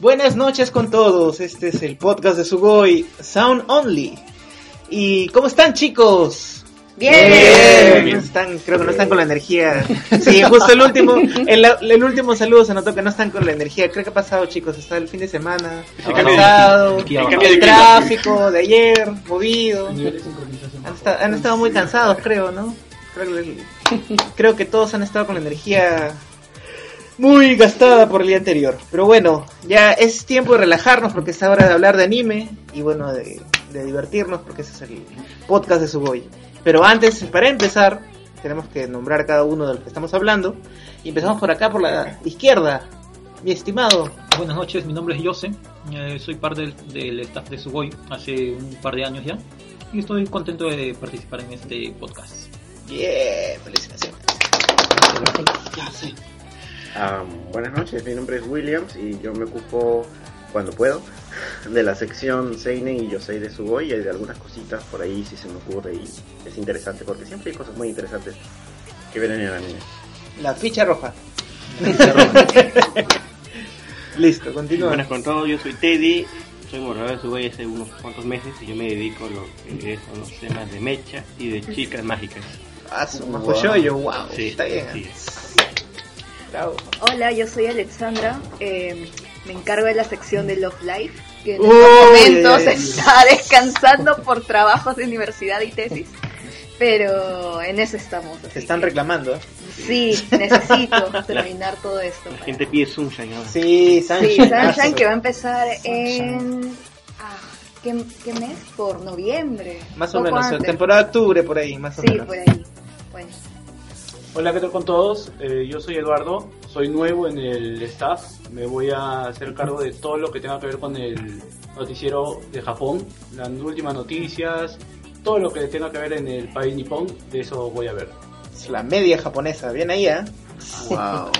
Buenas noches con todos, este es el podcast de Sugoi, Sound Only. ¿Y cómo están chicos? Bien. Bien. Están, creo que no están con la energía. Sí, justo el último, el, el último saludo se notó que no están con la energía. Creo que ha pasado chicos, está el fin de semana, El cambio de- cansado, el el, cambio de clima. tráfico de ayer, movido. Han, esta- han estado muy cansados, creo, ¿no? Creo que todos han estado con la energía muy gastada por el día anterior. Pero bueno, ya es tiempo de relajarnos porque es hora de hablar de anime y bueno, de, de divertirnos porque ese es el podcast de Sugoi. Pero antes, para empezar, tenemos que nombrar cada uno de los que estamos hablando. Y empezamos por acá, por la izquierda. Mi estimado. Buenas noches, mi nombre es Jose, eh, soy parte del, del staff de Sugoi hace un par de años ya y estoy contento de participar en este podcast. Bien, felicitaciones. Ah, buenas noches, mi nombre es Williams y yo me ocupo cuando puedo de la sección Seinen y Yosei de Sugoi y de algunas cositas por ahí si se me ocurre y es interesante porque siempre hay cosas muy interesantes que ver en el anime. La ficha roja. Listo, continúa. Buenas con todo, yo soy Teddy, soy moderador de Subway hace unos cuantos meses y yo me dedico a lo que los temas de mecha y de chicas mágicas. Ah, su Wow. majo yoyo, wow. Sí, Está bien. sí. Bravo. Hola, yo soy Alexandra. eh, me encargo de la sección de Love Life, que en Uy, estos momentos ay, ay. está descansando por trabajos de universidad y tesis. Pero en eso estamos. Se están que- reclamando. ¿eh? Sí, necesito terminar todo esto. La para- gente pide Sunshine ahora. Sí, Sí, Sunshine. Sunshine que va a empezar en... ah, ¿qué, qué mes? Por noviembre. Más o menos, antes. temporada de octubre por ahí, más o Sí, menos. por ahí. Bueno. Hola, ¿qué tal con todos? Eh, yo soy Eduardo, soy nuevo en el staff, me voy a hacer cargo de todo lo que tenga que ver con el noticiero de Japón, las últimas noticias, todo lo que tenga que ver en el país nipón, de eso voy a ver. Es la media japonesa, bien ahí, ¿eh? Wow.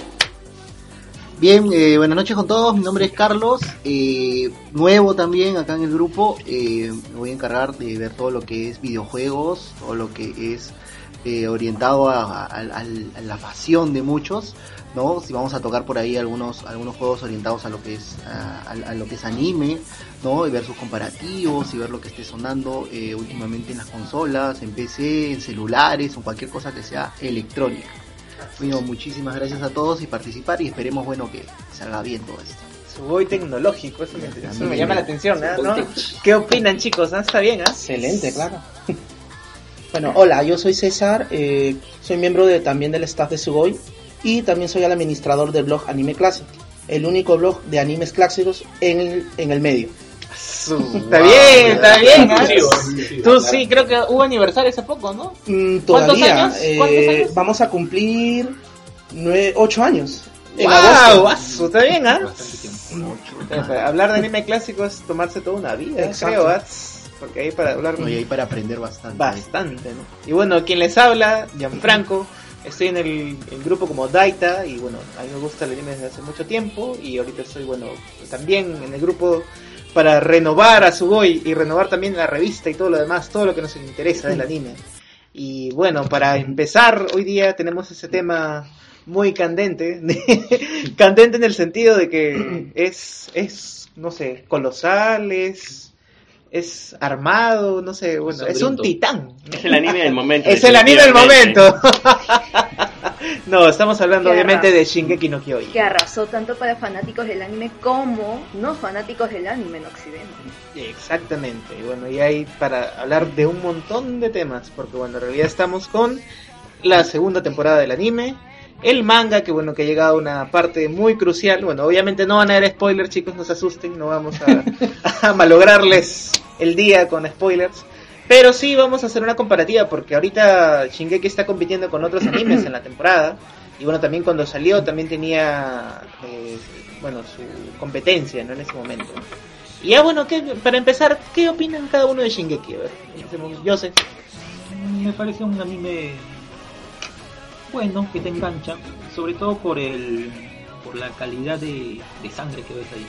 Bien, eh, buenas noches con todos. Mi nombre es Carlos, eh, nuevo también acá en el grupo. eh, me voy a encargar de ver todo lo que es videojuegos, todo lo que es eh, orientado a, a- a la pasión de muchos, ¿no? Si vamos a tocar por ahí algunos algunos juegos orientados a lo que es a, a- a lo que es anime, ¿no? Y ver sus comparativos y ver lo que esté sonando eh, últimamente en las consolas, en PC, en celulares o cualquier cosa que sea electrónica. Bueno, muchísimas gracias a todos y participar y esperemos bueno que salga bien todo esto. Sugoi tecnológico, eso me, eso me llama la atención, ¿eh? ¿no? ¿Qué opinan, chicos? ¿Ah? ¿Está bien, ah? Excelente, claro. Bueno, hola, yo soy César, eh, soy miembro de, también del staff de Sugoi y también soy el administrador del blog Anime Classic, el único blog de animes clásicos en el, en el medio. Está bien, está bien, Tú sí, creo que hubo aniversario hace poco, ¿no? Mm, ¿Cuántos todavía, años? eh, ¿Cuántos años? vamos a cumplir nueve, ocho años. En ¡Wow! agosto. Está bien, ¿ah? Hablar de anime clásico es tomarse toda una vida, Exacto. creo, ¿ah? Porque hay para hablar ¿no? Y ahí para aprender bastante. bastante, ¿no? Y bueno, quien les habla, Gianfranco, estoy en el, el grupo como Daita y bueno, a mí me gusta el anime desde hace mucho tiempo y ahorita estoy, bueno, también en el grupo para renovar a Sugoi y renovar también la revista y todo lo demás, todo lo que nos interesa del anime. Y bueno, para empezar, hoy día tenemos ese tema muy candente, candente en el sentido de que es, es, no sé, colosal, es, es armado, no sé, bueno, es un titán. Es el anime del momento. Es el anime del momento. no, estamos hablando obviamente de Shingeki no Kyojin. Que arrasó tanto para fanáticos del anime como no fanáticos del anime en Occidente. Exactamente, y bueno, y hay para hablar de un montón de temas, porque bueno, en realidad estamos con la segunda temporada del anime, el manga, que bueno, que ha llegado a una parte muy crucial, bueno, obviamente no van a haber spoilers, chicos, no se asusten, no vamos a, malograrles el día con spoilers, pero sí vamos a hacer una comparativa, porque ahorita Shingeki está compitiendo con otros animes en la temporada, y bueno, también cuando salió también tenía, eh, bueno, su competencia, ¿no? En ese momento. Y ya bueno, ¿qué- para empezar, ¿qué opinan cada uno de Shingeki? A ver, yo sé. Me parece un anime bueno, que te engancha, sobre todo por el por la calidad de, de sangre que ves ahí.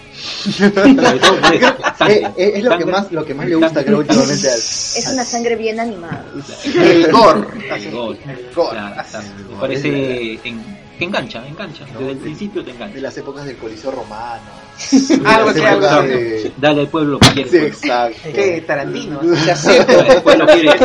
Sobre todo por eso, Eh, sangre. eh, es lo que más lo que más le gusta creo últimamente al Es una sangre bien animada. el gore. El gol. El gore. Claro, claro. Me parece en, que engancha, engancha. No, Desde el principio te engancha. De las épocas del Coliseo Romano. Algo así, algo así. Dale al pueblo lo que quiere. Sí, exacto. ¿Qué? Tarantino. Ya sé, El pueblo quiere.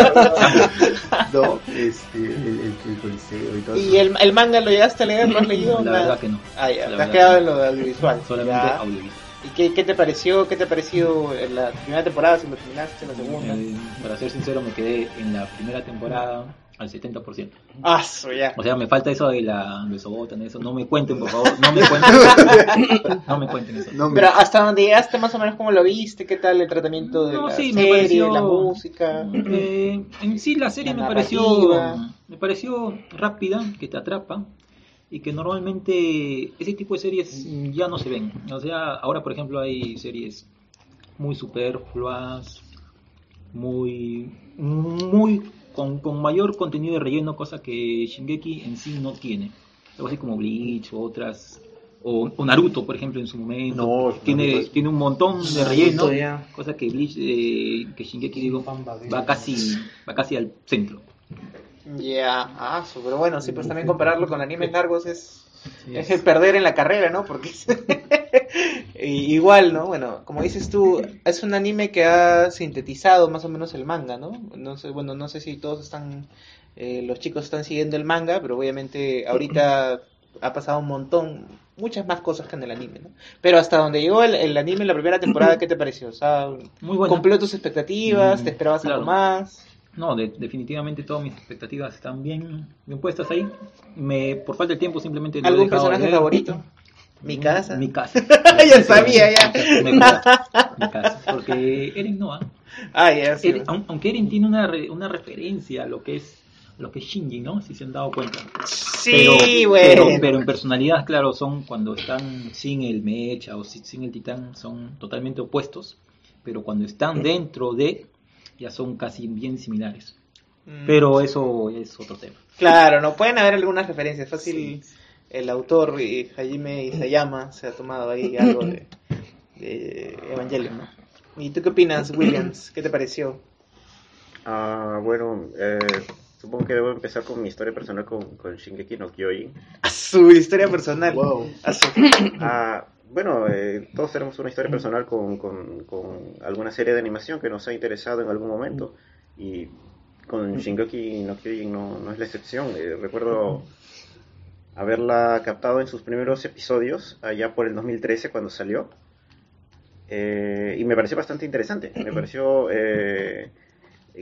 No, este, el, el, el Coliseo y todo ¿Y el, el manga lo llegaste a leer? ¿Lo has leído? La verdad que no. Ah, ya, te has quedado que en lo audiovisual. Solamente Ya. audiovisual. ¿Y qué, qué te pareció? ¿Qué te ha parecido en la primera temporada? Si lo terminaste en la segunda. Eh, para ser sincero, me quedé en la primera temporada al 70%. Ah, so, ya. O sea, me falta eso de la de Sobotan, eso. No me cuenten, por favor. No me cuenten. no me cuenten eso. No, me- Pero hasta donde llegaste, más o menos, ¿cómo lo viste? ¿Qué tal el tratamiento de No, la sí, me serie, pareció- la música? Eh, en sí la serie La me pareció me pareció rápida, que te atrapa y que normalmente ese tipo de series ya no se ven. O sea, ahora por ejemplo hay series muy superfluas, muy muy con, con mayor contenido de relleno, cosa que Shingeki en sí no tiene. Algo así como Bleach o otras o, o Naruto, por ejemplo, en su momento. No, tiene, es- tiene un montón de relleno, ya. cosa que Bleach, eh, que Shingeki digo, va casi, va casi al centro. Ya, ah, so, pero bueno, sí, pues también compararlo con animes largos es, es perder en la carrera, ¿no? Porque es- y- igual, ¿no? Bueno, como dices tú, es un anime que ha sintetizado más o menos el manga, ¿no? No sé, bueno, no sé si todos están, eh, los chicos están siguiendo el manga, pero obviamente ahorita ha pasado un montón, muchas más cosas que en el anime, ¿no? Pero hasta donde llegó el, el anime en la primera temporada, ¿qué te pareció? O sea, Muy bueno. ¿cumplió tus expectativas? Mm, ¿Te esperabas claro. algo más? No, de- definitivamente todas mis expectativas están bien, bien puestas ahí. Me, por falta de tiempo simplemente ¿Algún de personaje favorito? Mi casa. Mi casa. Ya sabía, ya. Mi casa. Mi casa. Porque Eren no, ¿ah? Ah, ya, sí. Eren- aun- aunque Eren tiene una, re- una referencia a lo que es lo que es Shinji, ¿no? Si se han dado cuenta. Sí, pero, bueno. pero, pero en personalidad, claro, son cuando están sin el mecha o si- sin el titán, son totalmente opuestos. Pero cuando están dentro de, ya son casi bien similares. Mm, Pero eso es otro tema. Claro, no pueden haber algunas referencias. Fácil, el autor Hajime Isayama se ha tomado ahí algo de, de Evangelion, ¿no? ¿Y tú qué opinas, Williams? ¿Qué te pareció? Ah, bueno, eh, supongo que debo empezar con mi historia personal con, con Shingeki no Kyojin. A su historia personal. Wow. A su- Ah, bueno, eh, todos tenemos una historia personal con, con, con alguna serie de animación que nos ha interesado en algún momento y con Shingeki no Kyojin no, no es la excepción. Eh, recuerdo haberla captado en sus primeros episodios allá por el 2013 cuando salió Eh, y me pareció bastante interesante. Me pareció eh,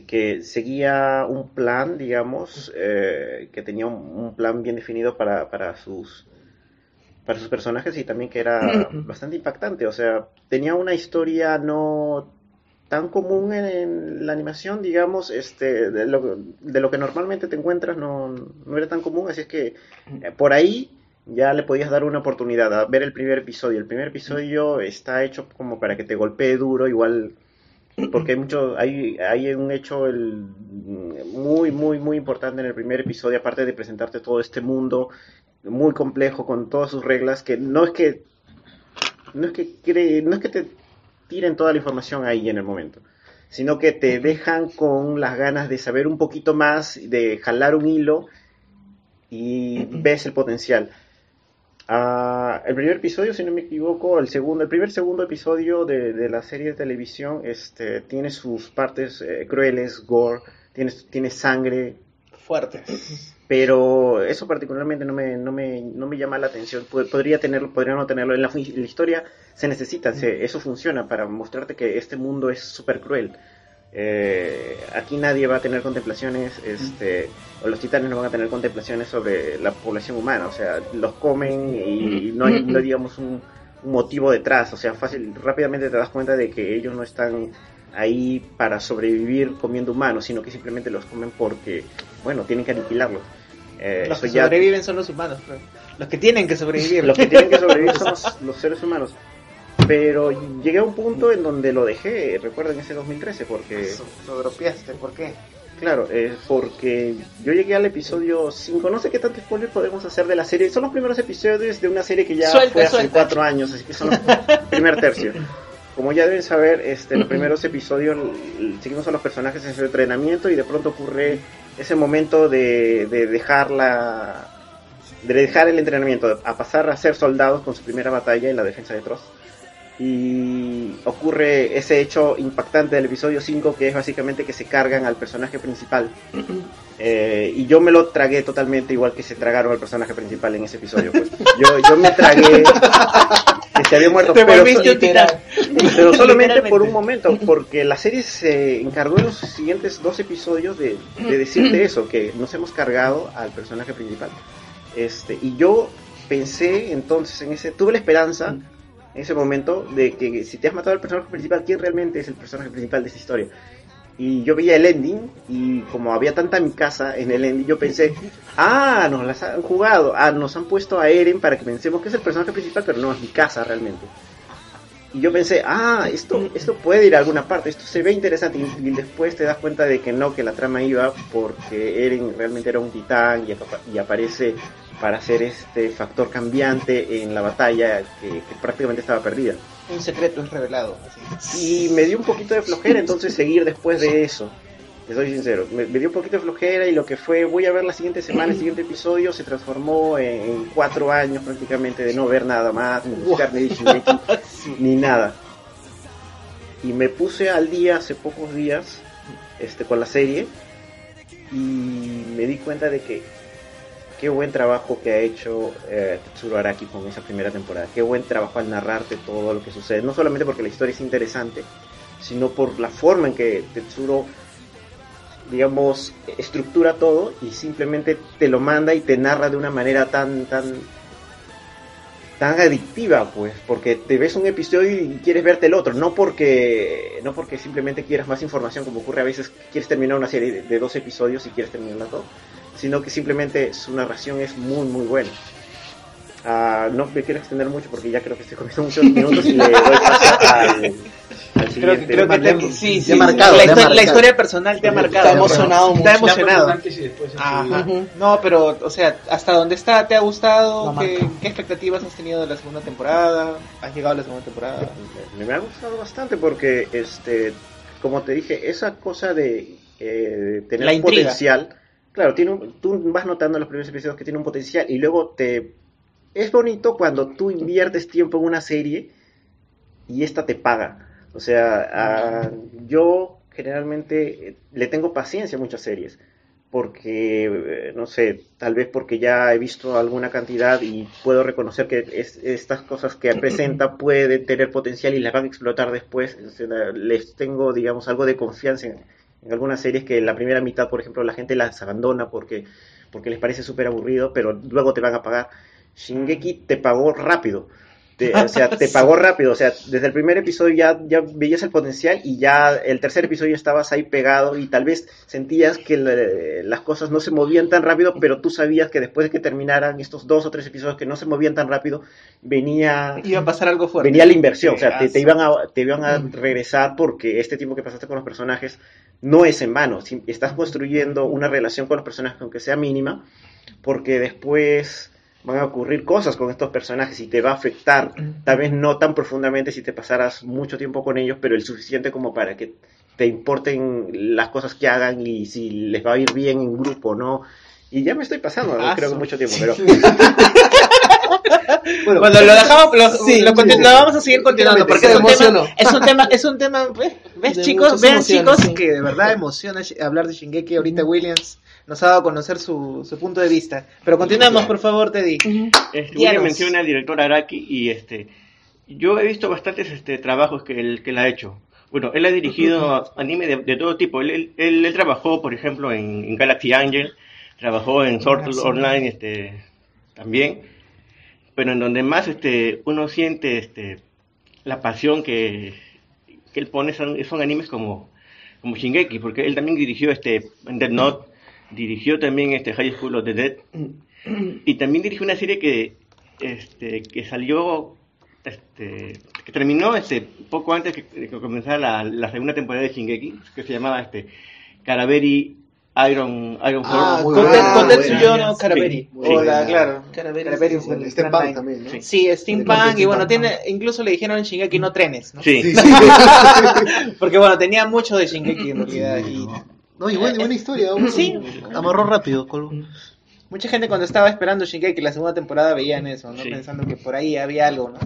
que seguía un plan, digamos, eh, que tenía un, un plan bien definido para, para sus para sus personajes y también que era bastante impactante. O sea, tenía una historia no tan común en, la animación, digamos, este, de lo, que normalmente te encuentras no, no era tan común, así es que eh, por ahí ya le podías dar una oportunidad a ver el primer episodio. El primer episodio está hecho como para que te golpee duro, igual porque hay mucho hay hay un hecho muy muy muy importante en el primer episodio aparte de presentarte todo este mundo muy complejo con todas sus reglas que no es que no es que cre- no es que te tiren toda la información ahí en el momento sino que te dejan con las ganas de saber un poquito más de jalar un hilo y ves el potencial. Ah, el primer episodio, si no me equivoco, el segundo, el primer segundo episodio de, de la serie de televisión, este, tiene sus partes eh, crueles, gore, tiene, tiene sangre, Fuerte. Pero eso particularmente no me, no me, no me llama la atención. Pod- Podría tenerlo, podría no tenerlo. En la, en la historia se necesita, se- eso funciona para mostrarte que este mundo es súper cruel. Eh, aquí nadie va a tener contemplaciones, este, o los titanes no van a tener contemplaciones sobre la población humana, o sea, los comen y no hay, no hay, digamos, un, un motivo detrás, o sea, fácil, rápidamente te das cuenta de que ellos no están ahí para sobrevivir comiendo humanos, sino que simplemente los comen porque, bueno, tienen que aniquilarlos. Eh, Los que ya- sobreviven son los humanos. pero Los que tienen que sobrevivir. los que tienen que sobrevivir son los, los seres humanos. Pero llegué a un punto en donde lo dejé, recuerden ese 2013, porque, So- Lo dropeaste, ¿por qué? claro, eh, porque yo llegué al episodio 5, no sé qué tanto spoiler podemos hacer de la serie, son los primeros episodios de una serie que ya Suelta, fue hace suelta. cuatro años, así que son los primer tercio. Como ya deben saber, este, los primeros episodios seguimos a los personajes en su entrenamiento y de pronto ocurre ese momento de, de dejar la, de dejar el entrenamiento a pasar a ser soldados con su primera batalla en la defensa de Trost. Y ocurre ese hecho impactante del episodio 5 que es básicamente que se cargan al personaje principal. Eh, y yo me lo tragué totalmente igual que se tragaron al personaje principal en ese episodio. Pues. Yo, yo me tragué que se había muerto, Te pero, pero solamente por un momento, porque la serie se encargó en los siguientes dos episodios de, de decirte eso, que nos hemos cargado al personaje principal. Este, y yo pensé entonces en ese, tuve la esperanza ese momento de que si te has matado al personaje principal, ¿quién realmente es el personaje principal de esta historia? Y yo veía el ending y como había tanta mi casa en el ending, yo pensé, ah, nos las han jugado, ah, nos han puesto a Eren para que pensemos que es el personaje principal, pero no es mi casa realmente. Y yo pensé, ah, esto, esto puede ir a alguna parte, esto se ve interesante. Y, después te das cuenta de que no, que la trama iba porque Eren realmente era un titán y aparece para ser este factor cambiante en la batalla que, que prácticamente estaba perdida. Un secreto es revelado. así. Y me dio un poquito de flojera entonces seguir después de eso. Te soy sincero, me, me dio un poquito de flojera y lo que fue, voy a ver la siguiente semana, el siguiente episodio se transformó en, en cuatro años prácticamente de no ver nada más, ni buscar ni ni nada. Y me puse al día hace pocos días este, con la serie y me di cuenta de que qué buen trabajo que ha hecho eh, Tetsuro Araki con esa primera temporada. Qué buen trabajo al narrarte todo lo que sucede. No solamente porque la historia es interesante, sino por la forma en que Tetsuro, digamos, estructura todo y simplemente te lo manda y te narra de una manera tan, tan, tan adictiva, pues, porque te ves un episodio y quieres verte el otro, no porque, no porque simplemente quieras más información, como ocurre a veces, quieres terminar una serie de, dos episodios y quieres terminarla todo, sino que simplemente su narración es muy, muy buena. Ah, no me quiero extender mucho porque ya creo que estoy comiendo muchos minutos y le doy paso al, al Creo, siguiente. creo que te, sí, ha sí, marcado, la, te ha histo- la marcado. historia personal te ha marcado. Emocionado Está mucho. emocionado. Ajá. vida. Ujú. No, pero, o sea, ¿hasta dónde está? ¿Te ha gustado? ¿Qué, qué expectativas has tenido de la segunda temporada? ¿Has llegado a la segunda temporada? me, me ha gustado bastante porque, este, como te dije, esa cosa de eh, tener La un intriga. potencial, claro, tiene un- tú vas notando en los primeros episodios que tiene un potencial y luego te... Es bonito cuando tú inviertes tiempo en una serie y esta te paga. O sea, yo generalmente eh, le tengo paciencia a muchas series porque, eh, no sé, tal vez porque ya he visto alguna cantidad y puedo reconocer que es- estas cosas que presenta pueden tener potencial y las van a explotar después. Les tengo, digamos, algo de confianza en, en algunas series que en la primera mitad, por ejemplo, la gente las abandona porque, porque les parece súper aburrido, pero luego te van a pagar. Shingeki te pagó rápido. Te- o sea, te pagó rápido. O sea, desde el primer episodio ya, ya veías el potencial y ya el tercer episodio estabas ahí pegado y tal vez sentías que le- las cosas no se movían tan rápido, pero tú sabías que después de que terminaran estos dos o tres episodios que no se movían tan rápido, venía Iba a pasar algo fuerte. venía la inversión, o sea, te, te iban a, te iban a regresar porque este tiempo que pasaste con los personajes no es en vano. Si- estás construyendo una relación con los personajes, aunque sea mínima, porque después van a ocurrir cosas con estos personajes y te va a afectar, tal vez no tan profundamente si te pasaras mucho tiempo con ellos, pero el suficiente como para que te importen las cosas que hagan y si les va a ir bien en grupo o no. Y ya me estoy pasando, creo que mucho tiempo, pero Bueno, Bueno, lo dejamos, lo, Sí, lo, sí, conti- sí. lo vamos a seguir continuando porque es un, tema, emocionó. es un tema, es un tema, ¿ves, De chicos? Vean chicos sí. que de verdad emociona hablar de Shingeki. Ahorita Williams nos ha dado a conocer su, su punto de vista. Pero continuemos, por favor, Teddy. Este. William menciona al director Araki y este yo he visto bastantes este trabajos que él, que él ha hecho. Bueno, él ha dirigido anime de, de todo tipo. Él, él, él- él trabajó, por ejemplo, en, en Galaxy Angel, trabajó en Sword Art Online este, también, pero en donde más este, uno siente este, la pasión que, que él pone son, son animes como, como Shingeki, porque él también dirigió este, Dead Note, dirigió también este, High School of the Dead, y también dirigió una serie que este que salió este que terminó este poco antes que, de que comenzara la, la segunda temporada de Shingeki que se llamaba este Caraveri Iron Iron Ah, Force. muy Con, buena, con buena. Tetsuyo no Caraberi. Sí. Hola, claro. Caraberi, Caraberi Steampunk también, ¿no? Sí. Sí, steampunk, y bueno, tiene, incluso le dijeron en Shingeki no trenes, ¿no? Sí. Sí, sí. Porque bueno, tenía mucho de Shingeki en realidad. Y, No, y buena, buena historia. Sí. Amarró rápido. Mucha gente cuando estaba esperando Shingeki la segunda temporada veían eso, ¿no? Sí. Pensando que por ahí había algo, ¿no?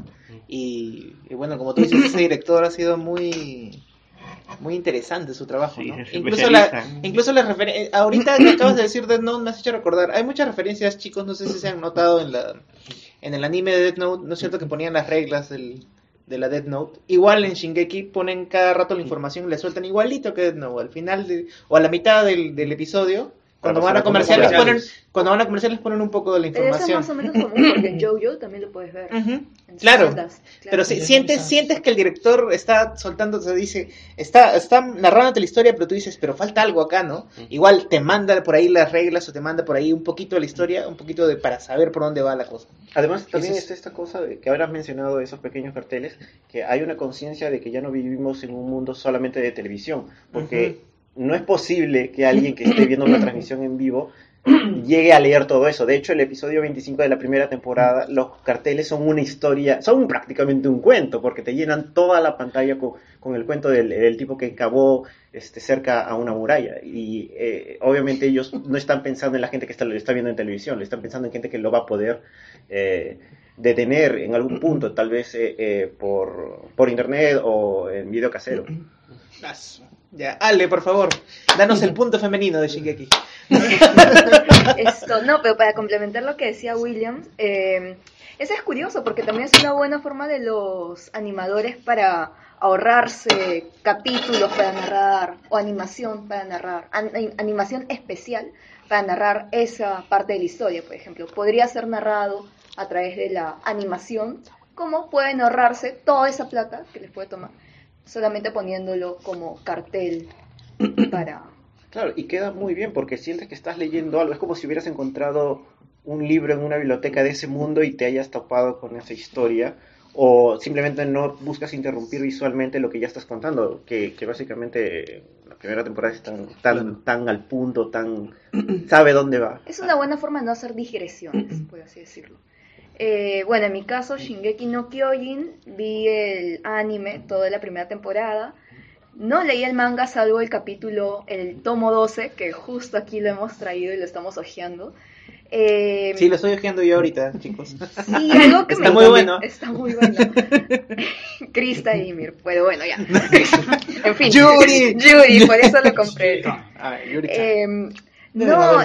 Y, y bueno, como tú dices, ese director ha sido muy muy interesante su trabajo, Sí, ¿no? se Incluso la, incluso las referencias, ahorita que acabas de decir Death Note me has hecho recordar, hay muchas referencias, chicos, no sé si se han notado en la en el anime de Death Note, ¿no es cierto que ponían las reglas del, de la Death Note? Igual en Shingeki ponen cada rato la información y le sueltan igualito que Death Note, al final de, o a la mitad del, del episodio, cuando van a comerciales ponen, cuando van a comerciales ponen un poco de la Pero eso es información. más o menos común porque JoJo también lo puedes ver. Claro. Pero si, sientes, sientes que el director está soltando, se dice, está, está narrándote la historia, pero tú dices, pero falta algo acá, ¿no? Igual te manda por ahí las reglas o te manda por ahí un poquito de la historia, un poquito de para saber por dónde va la cosa. Además, también es- está esta cosa de que has mencionado esos pequeños carteles, que hay una conciencia de que ya no vivimos en un mundo solamente de televisión, porque no es posible que alguien que esté viendo una transmisión en vivo llegue a leer todo eso. De hecho, el episodio 25 de la primera temporada, los carteles son una historia, son prácticamente un cuento, porque te llenan toda la pantalla con, con el cuento del, tipo que cavó este, cerca a una muralla. Y eh, obviamente ellos no están pensando en la gente que está, lo está viendo en televisión, le están pensando en gente que lo va a poder eh, detener en algún punto, tal vez eh, eh, por, por internet o en video casero. Ya, Ale, por favor, danos el punto femenino de Shingeki. Esto, no, pero para complementar lo que decía William, eh, eso es curioso porque también es una buena forma de los animadores para ahorrarse capítulos para narrar o animación para narrar, an- animación especial para narrar esa parte de la historia, por ejemplo. Podría ser narrado a través de la animación, como pueden ahorrarse toda esa plata que les puede tomar, solamente poniéndolo como cartel para... Claro, y queda muy bien porque sientes que estás leyendo algo. Es como si hubieras encontrado un libro en una biblioteca de ese mundo y te hayas topado con esa historia. O simplemente no buscas interrumpir visualmente lo que ya estás contando. Que, que básicamente la primera temporada es tan, tan, tan al punto, tan. sabe dónde va. Es una buena forma de no hacer digresiones, por así decirlo. Eh, bueno, en mi caso, Shingeki no Kyojin, vi el anime toda la primera temporada. No leí el manga salvo el capítulo, el tomo 12, que justo aquí lo hemos traído y lo estamos hojeando. Eh, Sí, lo estoy ojeando yo ahorita, chicos. sí, algo que Está me muy bueno. Está muy bueno. Krista y Ymir, pero bueno, ya. en fin. Yuri. Yuri, por eso lo compré. A ver. Eh, Deben no,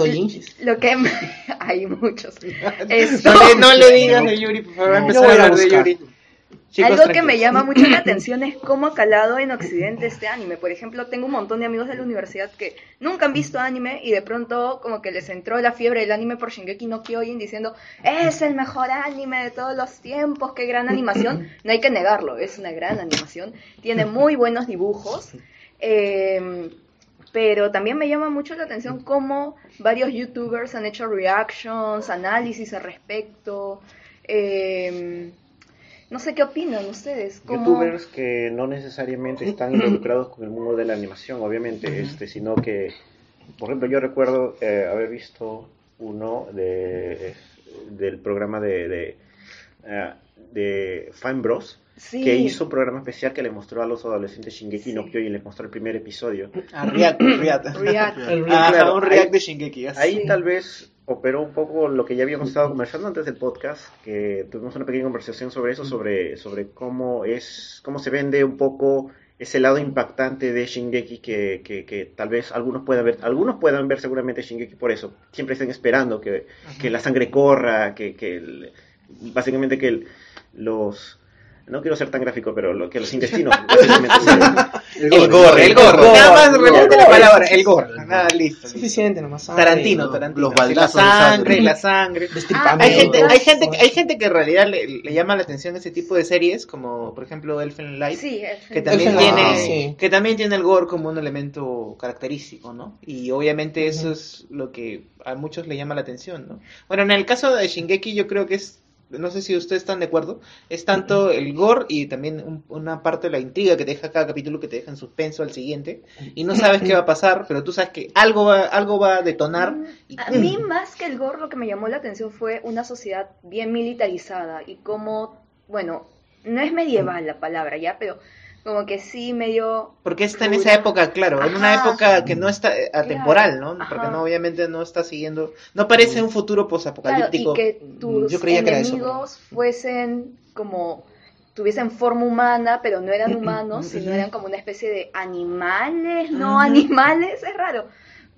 lo que hay muchos. Esto- no, le, no le digas de Yuri, por favor, No, empezar a hablar de buscar. Yuri. Chicos, Algo que me llama mucho la atención es cómo ha calado en Occidente este anime. Por ejemplo, tengo un montón de amigos de la universidad que nunca han visto anime y de pronto como que les entró la fiebre del anime por Shingeki no Kyojin diciendo es el mejor anime de todos los tiempos, qué gran animación. No hay que negarlo, es una gran animación. Tiene muy buenos dibujos. Eh, pero también me llama mucho la atención cómo varios youtubers han hecho reactions, análisis al respecto. Eh, no sé qué opinan ustedes. ¿Cómo- youtubers que no necesariamente están involucrados con el mundo de la animación, obviamente, este, sino que, por ejemplo, yo recuerdo eh, haber visto uno de, del programa de, de, eh, de Fine Bros, Sí. que hizo un programa especial que le mostró a los adolescentes Shingeki no Kyojin, les mostró el primer episodio. Ah, React, React. React. El Ah, Claro, un React ahí- de Shingeki. así. Ahí tal vez operó un poco lo que ya habíamos estado conversando antes del podcast, que tuvimos una pequeña conversación sobre eso, sobre, sobre cómo es, cómo se vende un poco ese lado impactante de Shingeki que, que, que tal vez algunos puedan ver, algunos puedan ver seguramente Shingeki por eso, siempre estén esperando que, que la sangre corra, que, que el- básicamente que el- los no quiero ser tan gráfico, pero lo, que los intestinos básicamente se- El gore, el gore. Nada más repite la palabra, el gore. Nada, listo. listo. Suficiente nomás. sangre, Tarantino, ¿no? Tarantino. Los la balazos de sangre, la sangre. Hay gente, hay gente, hay gente que en realidad le, le llama la atención ese tipo de series, como por ejemplo Elfen Light, Sí, que también Elfen tiene, Light, sí. que también tiene el gore como un elemento característico, ¿no? Y obviamente eso es lo que a muchos le llama la atención, ¿no? Bueno, en el caso de Shingeki yo creo que es, no sé si ustedes están de acuerdo, es tanto el gore y también un- una parte de la intriga que te deja cada capítulo que te deja en suspenso al siguiente y no sabes qué va a pasar, pero tú sabes que algo va, algo va a detonar. y A mí más que el gore lo que me llamó la atención fue una sociedad bien militarizada y cómo, bueno, no es medieval la palabra ya, pero como que sí medio Porque está en esa época, claro, en una época que no está eh, atemporal, ¿no? Ajá. Porque no, obviamente no está siguiendo, no parece un futuro Claro, posapocalíptico. y que tus Yo creía que era eso, enemigos fuesen como tuviesen forma humana, pero no eran humanos, sino eran como una especie de animales, no animales, es raro.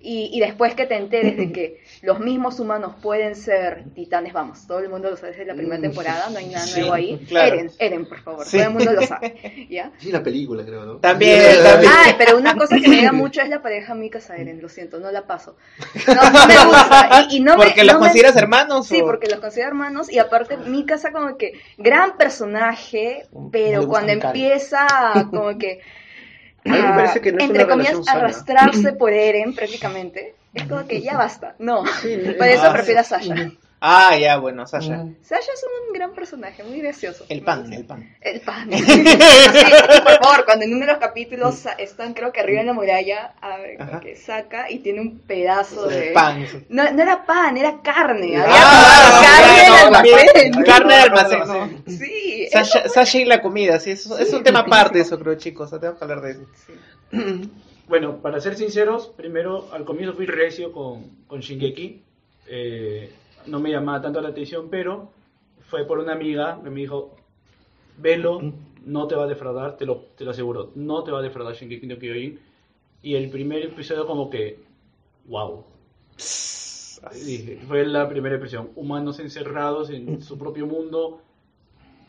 Y, y después que te enteres de que los mismos humanos pueden ser titanes, vamos, todo el mundo lo sabe desde la primera temporada, no hay nada Sí, nuevo ahí. claro. Eren, Eren, por favor, Sí. todo el mundo lo sabe, ¿ya? Sí, la película, creo, ¿no? También, también. Ay, pero una cosa que me llega mucho es la pareja Mika Eren, lo siento, no la paso. No, no me gusta. Y, y no me- ¿Porque los no me- consideras hermanos? Sí, o- porque los considero hermanos y aparte mi casa como que gran personaje, pero cuando empieza como que A mí me a, parece que no es entre una comillas relación sana. arrastrarse por Eren prácticamente, es como que ya basta. No, Sí, por eso ah, prefiero a Sasha. Ah, ya, bueno, Sasha. Ujú. Sasha es un gran personaje, muy gracioso. El pan, el pan. El pan. Sí, y por favor, cuando en uno de los capítulos sa- están creo que arriba en la muralla, a ver, que saca y tiene un pedazo de... Pan. No, no era pan, era carne. Había Ah, carne en el claro, almacén. Carne de almacén. no. Sí, Sasha, Sasha y la comida, sí, eso, es un tema aparte eso, creo, chicos, o sea, tenemos que hablar de eso. Bueno, para ser sinceros, primero al comienzo fui recio con, con Shingeki. Eh, no me llamaba tanto la atención, pero fue por una amiga que me dijo, velo, no te va a defraudar, te lo, te lo aseguro, no te va a defraudar Shingeki no Kyojin. Y el primer episodio como que, wow. Dije, fue la primera impresión. Humanos encerrados en su propio mundo,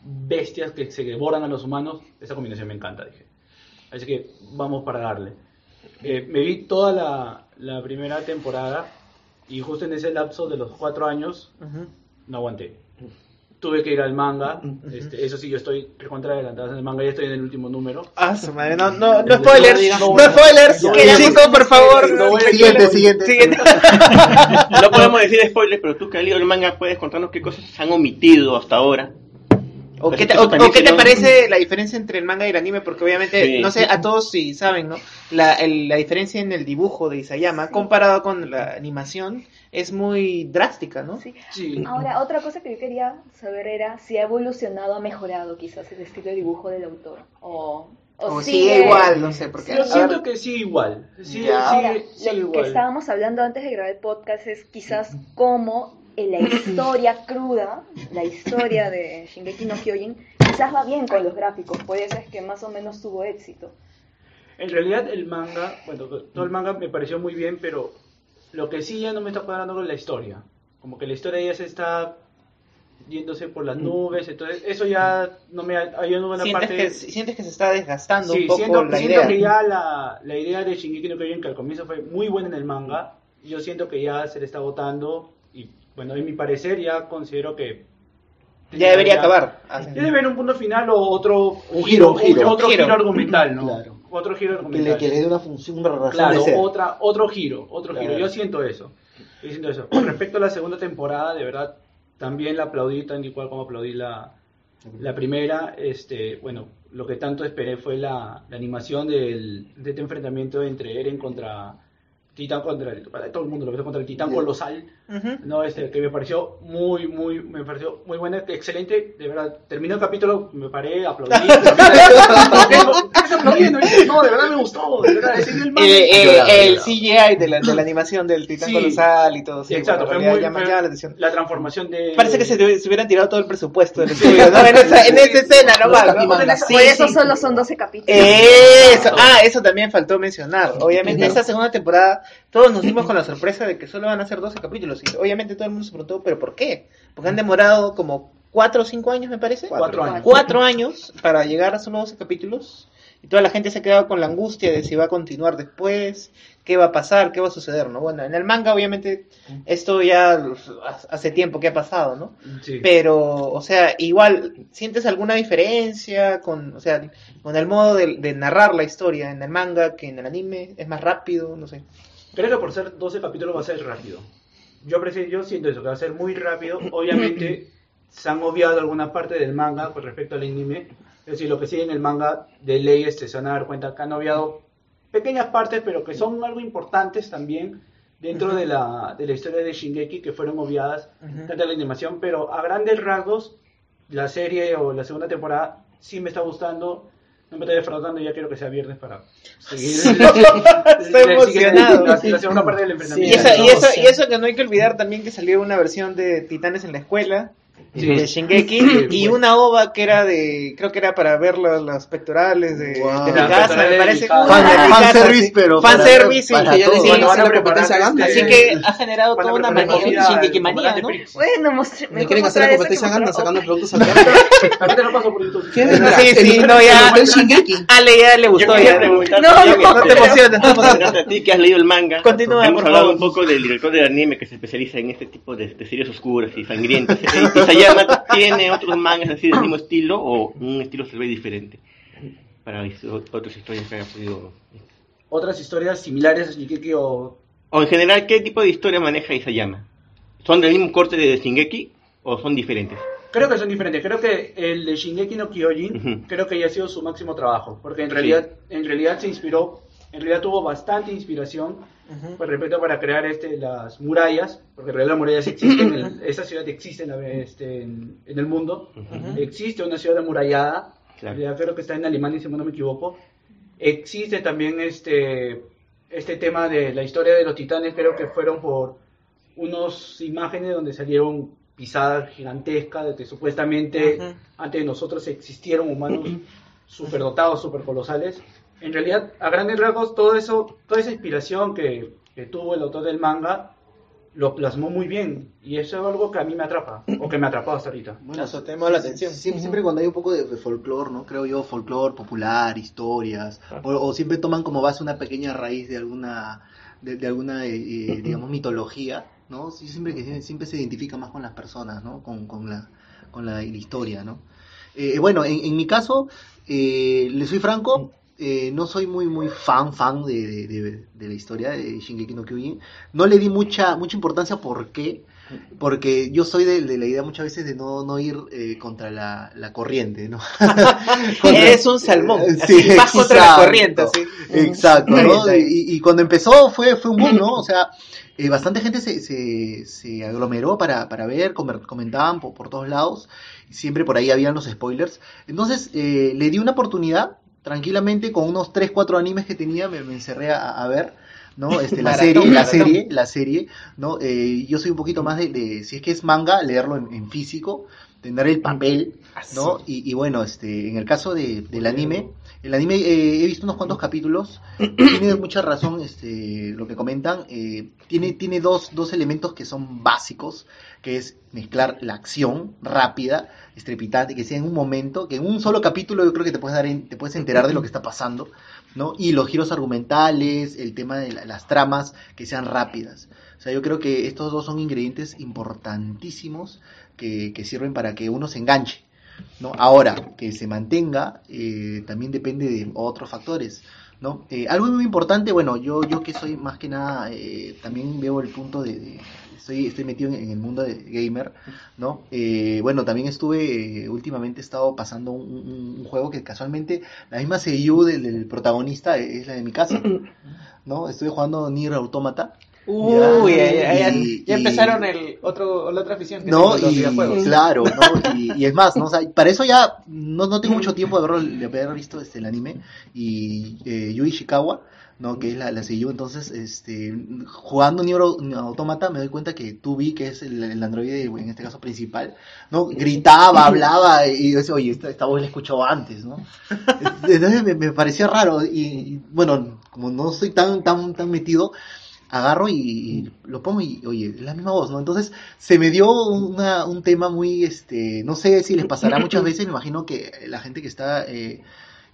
bestias que se devoran a los humanos. Esa combinación me encanta, dije. Así que vamos para darle. Eh, me vi toda la, la primera temporada y justo en ese lapso de los cuatro años Ujú. no aguanté. Tuve que ir al manga. Este, eso sí, yo estoy recontra adelantado en el manga, ya estoy en el último número. Ah, su madre, no, no, no spoilers, No, no, spoilers, no, chicos, por favor. No Siguiente, siguiente. Siguiente. No podemos decir spoilers, pero tú que has leído el manga puedes contarnos qué cosas se han omitido hasta ahora. ¿O qué te, o- o qué sí, te ¿no? parece la diferencia entre el manga y el anime? Porque obviamente, Sí. no sé, a todos si saben, ¿no? La, el- la diferencia en el dibujo de Isayama comparado con la animación es muy drástica, ¿no? Sí. Sí. Ahora, otra cosa que yo quería saber era si ha evolucionado, ha mejorado quizás el estilo de dibujo del autor. O, o, O sigue sigue igual, no sé, porque... Yo a siento que sí igual. Sí, Ya. Ahora, sigue, sigue lo que estábamos hablando antes de grabar el podcast es quizás cómo en la historia cruda, la historia de Shingeki no Kyojin, quizás va bien con los gráficos, puede ser que más o menos tuvo éxito. En realidad el manga, bueno, todo el manga me pareció muy bien, pero lo que sí ya no me está cuadrando con la historia. Como que la historia ya se está yéndose por las nubes, entonces eso ya no me ha- hay una buena sientes, parte... que, sientes que se está desgastando Sí, un poco siento, la siento idea. que ya la, la idea de Shingeki no Kyojin, que al comienzo fue muy buena en el manga, yo siento que ya se le está agotando y, bueno, en mi parecer ya considero que... Ya debería acabar. Ya debe haber un punto final o otro Un giro, un giro. otro Giro. giro argumental, ¿no? Claro. Otro giro Que argumental. le, que le dé una función, una razón Claro, de ser. otra, otro giro, otro Claro. giro. Yo siento eso. Yo siento eso. Con respecto a la segunda temporada, de verdad, también la aplaudí tan igual como aplaudí la, la primera. Este, bueno, lo que tanto esperé fue la, la animación del, de este enfrentamiento entre Eren contra Titán contra el, todo el mundo lo ve contra el Titán colosal. No, este, que me pareció muy, muy, me pareció muy buena, excelente, de verdad. Terminó el capítulo, me paré, aplaudí. aplaudiendo, no, de verdad me gustó, de verdad, ese es el. Eh, eh, el. CGI de la, de la animación del titán Sí. colosal y todo. Sí, exacto, bueno, fue muy, realidad llama, fue llama la atención. la transformación de... Parece que se, hubieran tirado todo el presupuesto del estudio, ¿no? En esa, en esa escena ¿no? Animangas. Sí, Por eso sí. solo son 12 capítulos. Eso, ah, eso también faltó mencionar. Obviamente, esta segunda temporada, todos nos dimos con la sorpresa de que solo van a ser 12 capítulos. Y obviamente todo el mundo se preguntó, ¿pero por qué? Porque han demorado como 4 o 5 años, me parece. Cuatro años. Cuatro años para llegar a solo 12 capítulos. Y toda la gente se ha quedado con la angustia de si va a continuar después, qué va a pasar, qué va a suceder, ¿no? Bueno, en el manga, obviamente, esto ya hace tiempo que ha pasado, ¿no? Sí. Pero, o sea, igual, ¿sientes alguna diferencia con, o sea, con el modo de, de narrar la historia en el manga que en el anime? ¿Es más rápido? No sé. Creo que por ser 12 capítulos va a ser rápido. Yo, yo siento eso, que va a ser muy rápido. Obviamente se han obviado alguna parte del manga con respecto al anime. Es decir, lo que sigue en el manga de ley este, se van a dar cuenta que han obviado pequeñas partes, pero que son algo importantes también dentro de, la, de la historia de Shingeki, que fueron obviadas tanto en la animación. Pero a grandes rasgos, la serie o la segunda temporada sí me está gustando. No me estoy defraudando, ya quiero que sea viernes para seguir. Estoy emocionado. La, la segunda parte del Y eso, y, eso, y eso que no hay que olvidar también que salió una versión de Titanes en la escuela, Sí. de Shingeki, y una ova que era de, creo que era para ver los, los pectorales de, Wow. de mi Los casa, me parece. Fan, fan service, sí. pero Fan service, Así que ha generado toda una manía. Bueno, mostre- Me quieren hacer la competencia ganda sacando productos al También te lo paso por YouTube. ¿Quién Sí, sí, no, ya. El Shingeki. Ale ya le gustó ya. No, no, te emociones, no te a ti que has leído el manga. Continúa, Hemos hablado un poco del director de anime que se especializa en este tipo de, series oscuras y sangrientas. ¿Isayama tiene otros mangas así del mismo estilo o un estilo se ve diferente? Para otras historias que haya podido... Otras historias similares a Shingeki o O en general, ¿qué tipo de historia maneja Isayama? ¿Son del mismo corte de Shingeki o son diferentes? Creo que son diferentes. Creo que el de Shingeki no Kyojin, Ujú. creo que ya ha sido su máximo trabajo. Porque en Sí. realidad, en realidad se inspiró, en realidad tuvo bastante inspiración, pues repito, para crear este, las murallas. Porque en realidad las murallas existen, el- esa ciudad existe en, la- este, en, en el mundo. Ujú. Existe una ciudad amurallada. Claro. En realidad creo que está en Alemania, si no me equivoco. Existe también este, este tema de la historia de los titanes, creo que fueron por unas imágenes donde salieron pisadas gigantescas de que supuestamente Ujú. antes de nosotros existieron humanos superdotados, supercolosales. En realidad, a grandes rasgos, todo eso, toda esa inspiración que, que tuvo el autor del manga lo plasmó muy bien y eso es algo que a mí me atrapa o que me atrapó hasta ahorita. Bueno, Eso te la atención. Siempre, siempre cuando hay un poco de, de folclore, ¿no? Creo yo, folclore popular, historias, o, o siempre toman como base una pequeña raíz de alguna, de, de alguna, eh, eh, digamos, mitología, ¿no? Sí, siempre que siempre se identifica más con las personas, ¿no? Con, con la, con la, la historia, ¿no? Eh, bueno, en, en mi caso, eh, le soy franco, eh, no soy muy muy fan fan de, de, la historia de Shingeki no Kyojin. No le di mucha mucha importancia, ¿por qué? Porque yo soy de, de la idea muchas veces de no, no ir eh, contra la, la corriente, ¿no? Eres un salmón, Sí, vas contra la corriente, así. Exacto, ¿no? Y, y cuando empezó fue, fue un boom, ¿no? O sea, eh, bastante gente se, se, se aglomeró para, para ver, comer- comentaban por, por todos lados, siempre por ahí habían los spoilers. Entonces, eh, le di una oportunidad, tranquilamente, con unos 3, 4 animes que tenía, me, me encerré a, a ver. ¿no? Este, la serie, la serie, la serie, ¿no? Eh, yo soy un poquito más de, de- si es que es manga, leerlo en, en físico, tener el papel, ¿no? Y, y bueno, este, en el caso de, del anime, el anime eh, he visto unos cuantos capítulos, tiene mucha razón este, lo que comentan, eh, tiene, tiene dos, dos elementos que son básicos, que es mezclar la acción rápida, estrepitante, que sea en un momento, que en un solo capítulo yo creo que te puedes, dar en- te puedes enterar de lo que está pasando, ¿no? Y los giros argumentales, el tema de la- las tramas, que sean rápidas. O sea, yo creo que estos dos son ingredientes importantísimos que, que sirven para que uno se enganche. ¿No? Ahora, que se mantenga eh, también depende de otros factores. ¿no? Eh, algo muy importante, bueno, yo, yo que soy más que nada, eh, también veo el punto de... de- estoy, metido en, el mundo de gamer, ¿no? Eh, bueno, también estuve, eh, últimamente estado pasando un, juego que casualmente la misma CU del, del protagonista es la de mi casa, ¿no? Estoy jugando Nier Automata. Uy, Ya, y- ya y- empezaron el otro, la otra afición que no, los y videojuegos. claro, ¿no? Y, y es más, ¿no? O sea, para eso ya no, no tengo mucho tiempo de, haberlo- de haber visto este, el anime y eh, Yui Ishikawa, ¿no? Que es la, la seiyuu, entonces, este, jugando Nier Au- Automata me doy cuenta que Tubi, que es el, el androide, en este caso principal, ¿no? Gritaba, hablaba y yo decía, oye, esta, esta voz la he escuchado antes, ¿no? Entonces me, me parecía raro y, y, bueno, como no soy tan, tan, tan metido, agarro y, y lo pongo y, oye, es la misma voz, ¿no? Entonces se me dio una, un tema muy, este, no sé si les pasará muchas veces, me imagino que la gente que está eh,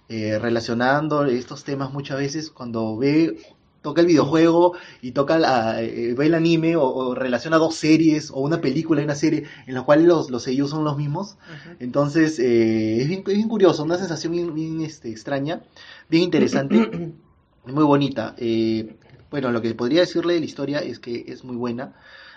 eh, relacionando estos temas muchas veces cuando ve, toca el videojuego y toca la, eh, ve el anime o, o relaciona dos series o una película y una serie en la cual los, los sellos son los mismos, entonces eh, es, bien, es bien curioso, una sensación bien, bien, este, extraña, bien interesante, muy bonita. Eh, bueno, lo que podría decirle de la historia es que es muy buena.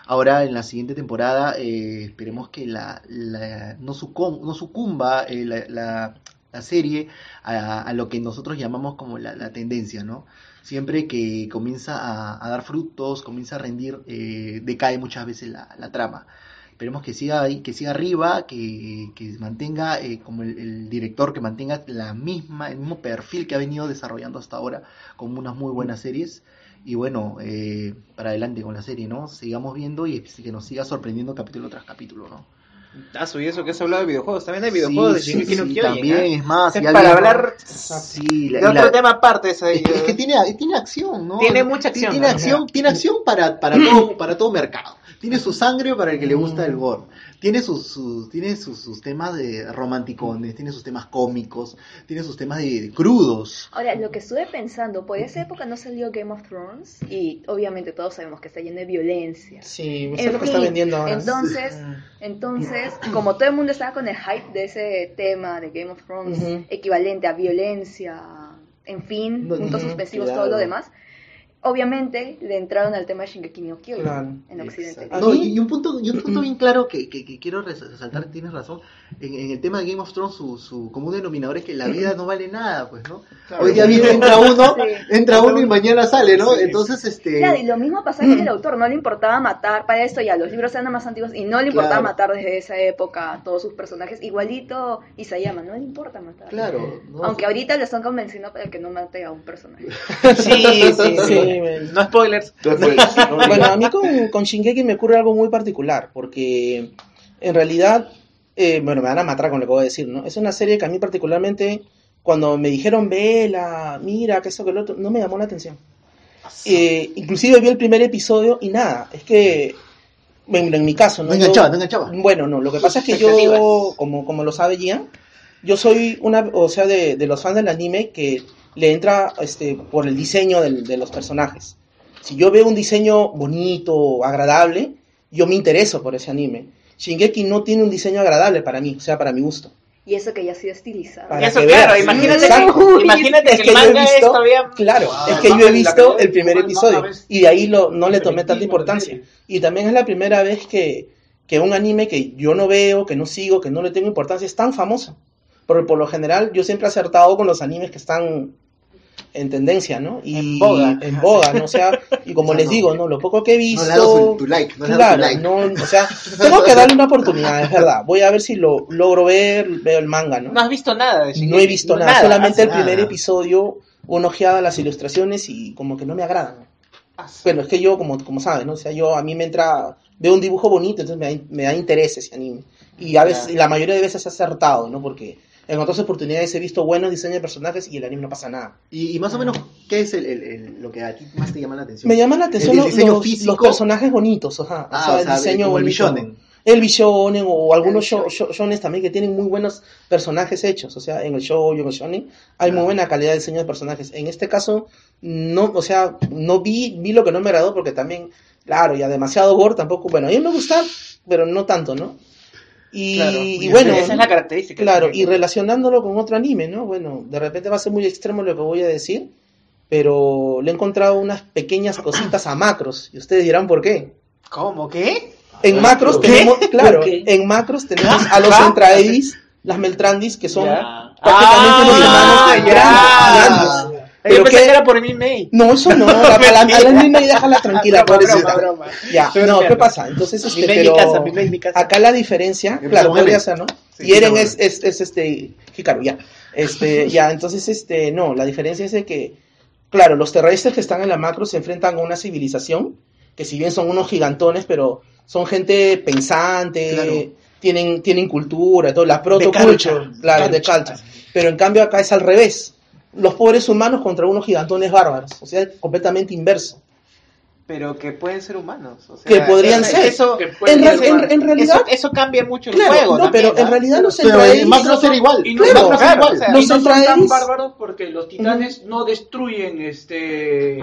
Ahora en la siguiente temporada eh, esperemos que la, la- no, sucum- no sucumba eh, la, la- la serie a, a lo que nosotros llamamos como la, tendencia, ¿no? Siempre que comienza a, a dar frutos, comienza a rendir, eh, decae muchas veces la, trama. esperemos que siga ahí, que siga arriba, que, que mantenga eh, como el, el director que mantenga la misma, el mismo perfil que ha venido desarrollando hasta ahora, con unas muy buenas series. Y bueno, eh, para adelante con la serie, ¿no? Sigamos viendo y que nos siga sorprendiendo capítulo tras capítulo, ¿no? Ah, y eso que has hablado de videojuegos. También hay videojuegos Sí, de Shingeki sí, no sí, también, ¿eh? es más, Es para hablar Sí, la- de otro la- tema aparte. esa- Es que, es que tiene, tiene acción, ¿no? Tiene mucha acción, Tiene ¿no? acción, tiene acción para, para, todo, para todo mercado. Tiene su sangre para el que le gusta el gore. Tiene sus, sus, tiene sus, sus temas de romanticones, tiene sus temas cómicos, tiene sus temas de, de crudos. Ahora, lo que estuve pensando, por esa época no salió Game of Thrones y obviamente todos sabemos que está lleno de violencia. Sí, eso es En lo que está fin, vendiendo ahora. Entonces, entonces, como todo el mundo estaba con el hype de ese tema de Game of Thrones, equivalente a violencia, en fin, puntos ujú, suspensivos, claro. todo lo demás, obviamente le entraron al tema de Shingeki no Kyojin Claro. en Occidente. No, y, un punto, y un punto bien claro que, que, que quiero res- resaltar, tienes razón, en, en el tema de Game of Thrones su, su común denominador es que la vida no vale nada, pues, ¿no? Hoy día viene, entra uno, Sí. entra uno y mañana sale, ¿no? Entonces, este... Claro, y lo mismo pasaba con el autor, no le importaba matar, para esto ya los libros eran más antiguos y no le importaba Claro. matar desde esa época a todos sus personajes, igualito Isayama, no le importa matar. Claro, ¿no? Aunque ahorita le están convenciendo para que no mate a un personaje. Sí, sí, sí. No spoilers. Bueno, a mí con, con Shingeki me ocurre algo muy particular, porque en realidad, eh, bueno, me van a matar con lo que voy a decir, ¿no? Es una serie que a mí particularmente, cuando me dijeron, vela, mira, que eso, que lo otro, no me llamó la atención. Eh, inclusive vi el primer episodio y nada, es que, bueno, en mi caso, ¿no? Yo- no enganchaba. Bueno, no, lo que pasa es que yo, como, como lo sabe Gian, yo soy una, o sea, de, de los fans del anime que le entra este, por el diseño del- de los personajes. Si yo veo un diseño bonito, agradable, yo me intereso por ese anime. Shingeki no tiene un diseño agradable para mí, o sea, para mi gusto. Y eso que ya ha sido estilizado. Para Eso, claro, veas. imagínate, imagínate Es que yo he visto- todavía... Claro, es el que yo he visto el primer episodio y de ahí lo, no le tomé tanta importancia. Y también es la primera vez que, que un anime que yo no veo, que no sigo, que no le tengo importancia, es tan famoso. Porque por lo general yo siempre he acertado con los animes que están en tendencia, ¿no? Y En boga. en boga, ¿no? O sea, y como O sea, les no. digo, ¿no? Lo poco que he No le visto... su- tu like, no le dado tu Claro, like. no, o sea, tengo que darle una oportunidad, es verdad. Voy a ver si lo logro ver, veo el manga, ¿no? No has visto nada Shingeki. No he visto No, nada, solamente el nada. primer episodio, una ojeada a las ilustraciones y como que no me agradan. Ah, sí. Bueno, es que yo, como, como saben, ¿no? O sea, yo a mí me entra, veo un dibujo bonito, entonces me da, me da interés ese anime. Y a veces, Claro. y la mayoría de veces he acertado, ¿no? Porque en otras oportunidades he visto buenos diseños de personajes y el anime no pasa nada. Y, y más o menos, ¿qué es el, el- el- lo que a ti más te llama la atención? Me llama la atención los, los- personajes bonitos, ajá. Ah, o sea, o el sea, diseño el. Bishonen. El Bishonen o algunos El sho- sho- shones también que tienen muy buenos personajes hechos. O sea, en el show y en el shonen hay muy buena calidad de diseño de personajes. En este caso, no, o sea, no vi, vi lo que no me agradó porque también, claro, ya demasiado gore tampoco. Bueno, a mí me gusta, pero no tanto, ¿no? Y, Claro. y bueno, esa es la característica. Claro, y relacionándolo con otro anime, ¿no? Bueno, de repente va a ser muy extremo lo que voy a decir, pero le he encontrado unas pequeñas cositas a macros, y ustedes dirán por qué. ¿Cómo? ¿Qué? En macros ¿Qué? tenemos, claro, en macros tenemos a los. Entraedis, las Meltrandis, que son Ya. prácticamente unos Ah, enanos ya. Grandes. Yo Pero pensé que- que era por mi mail. No, eso no, la, a la, a la niña y déjala tranquila, Broma, broma, broma. Ya, Estoy no, ¿qué pasa? Entonces, Mi este, mail, pero mi casa, mi mail, mi casa. acá la diferencia, Empieza claro, podría ser, ¿no? Sí, y Eren es, es, es este, Hikaru, ya. Este, ya, entonces, este, no, la diferencia es de que, claro, los terrestres que están en la macro se enfrentan a una civilización, que si bien son unos gigantones, pero son gente pensante, Claro. tienen, tienen cultura, todo, la culture. protoculture, claro, de culture. Pero en cambio acá es al revés. Los pobres humanos contra unos gigantones bárbaros, o sea, completamente inverso. Pero que pueden ser humanos. O sea, Que podrían ser. Eso, Que En, ser re- en- humanos. en realidad, eso, eso cambia mucho el claro, juego. no, también, pero en realidad macro ser igual. Y no, claro, ser claro, igual. o sea, los y no son tan bárbaros porque los titanes no destruyen este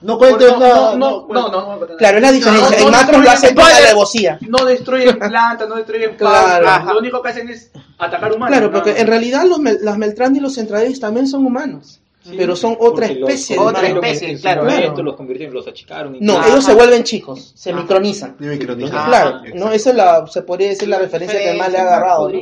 No pueden no, tener no, nada. no, no, no, Claro, es la diferencia. No, en no macro lo hacen con destruyen- alevosía. no destruyen plantas, no destruyen Claro. Ajá. lo único que hacen es atacar humanos. Claro, ¿no? porque en realidad los, las Meltrandi y los Entraedis también son humanos. pero son otra Porque los especie de Otra especie, su claro, claro. los convirtieron, los achicaron. y No, todo. ellos se Ajá. vuelven chicos, se micronizan. Ni micronizar. Ah, claro, exacto. ¿no? Esa es la, se podría decir la referencia que más le ha agarrado. ¿no?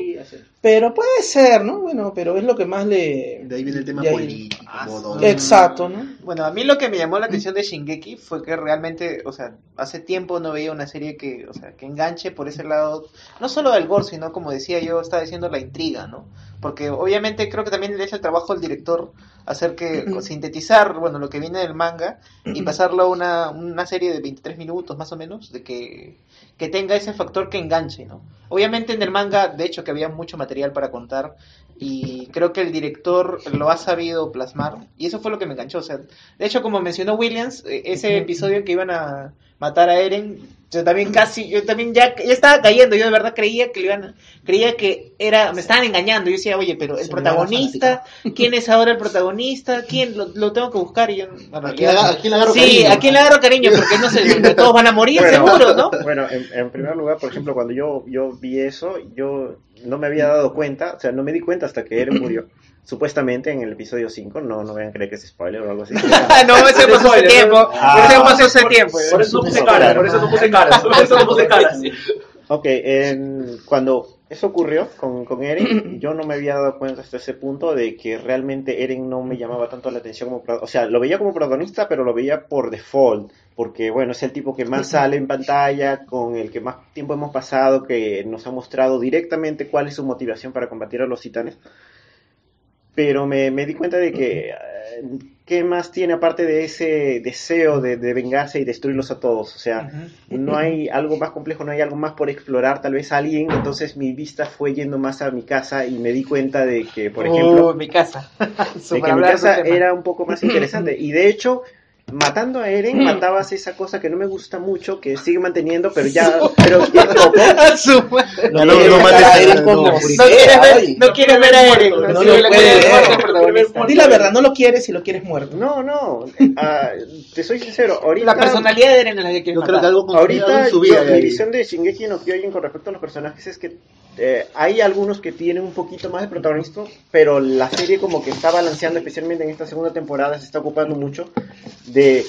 Pero puede ser, ¿no? Bueno, pero es lo que más le... De ahí viene el tema ahí- político, modo- Exacto, ¿no? Bueno, a mí lo que me llamó la atención de Shingeki fue que realmente, o sea, hace tiempo no veía una serie que, o sea, que enganche por ese lado, no solo del gore, sino como decía yo, estaba diciendo la intriga, ¿no? Porque obviamente creo que también es el trabajo del director hacer que sintetizar, bueno, lo que viene del manga y pasarlo a una, una serie de 23 minutos más o menos, de que, que tenga ese factor que enganche, ¿no? Obviamente en el manga, de hecho, que había mucho material para contar y creo que el director lo ha sabido plasmar y eso fue lo que me enganchó, o sea, de hecho, como mencionó Williams, eh, ese episodio en que iban a matar a Eren, yo también casi, yo también ya, ya estaba cayendo, yo de verdad creía que le iban, a- creía que era, me estaban engañando, yo decía, oye, pero el protagonista, ¿quién es ahora el protagonista? ¿Quién? Lo, lo tengo que buscar y yo, bueno, ¿A quién a le agarro Sí, cariño? ¿a quién le agarro cariño? Porque no sé, todos van a morir Bueno, seguro, ¿no? Bueno, en, en primer lugar, por ejemplo, cuando yo, yo vi eso, yo no me había dado cuenta, o sea, no me di cuenta hasta que Eren murió. Supuestamente en el episodio 5, no, no vayan a creer que es spoiler o algo así. no, ese pasó hace tiempo, Ah. ese pasó hace tiempo. Por eso no puse cara, por eso no puse cara, por eso no puse cara. Ok, en- cuando eso ocurrió con, con Eren, yo no me había dado cuenta hasta ese punto de que realmente Eren no me llamaba tanto la atención como... O sea, lo veía como protagonista, pero lo veía por default, porque bueno, es el tipo que más sale en pantalla, con el que más tiempo hemos pasado, que nos ha mostrado directamente cuál es su motivación para combatir a los titanes. Pero me, me di cuenta de que... eh, ¿Qué más tiene aparte de ese deseo de, de vengarse y destruirlos a todos? O sea, no hay algo más complejo, no hay algo más por explorar, tal vez alguien, entonces mi vista fue yendo más a mi casa y me di cuenta de que, por ejemplo, mi casa. de que mi casa era un poco más interesante. Y de hecho, matando a Eren, matabas esa cosa que no me gusta mucho, que sigue manteniendo, pero ya, pero que poco. No, no, no mates a Eren no, como no, quieres ver, no quieres ver a Eren. No lo quieres. Di la verdad, no lo quieres si lo quieres muerto. No, no, ah, te soy sincero, ahorita... La personalidad de Eren es la que quieres matar. Ahorita en su yo- vida. de mi visión de Shingeki no Kyojin con respecto a los personajes es que eh, hay algunos que tienen un poquito más de protagonismo, pero la serie como que está balanceando, especialmente en esta segunda temporada, se está ocupando mucho de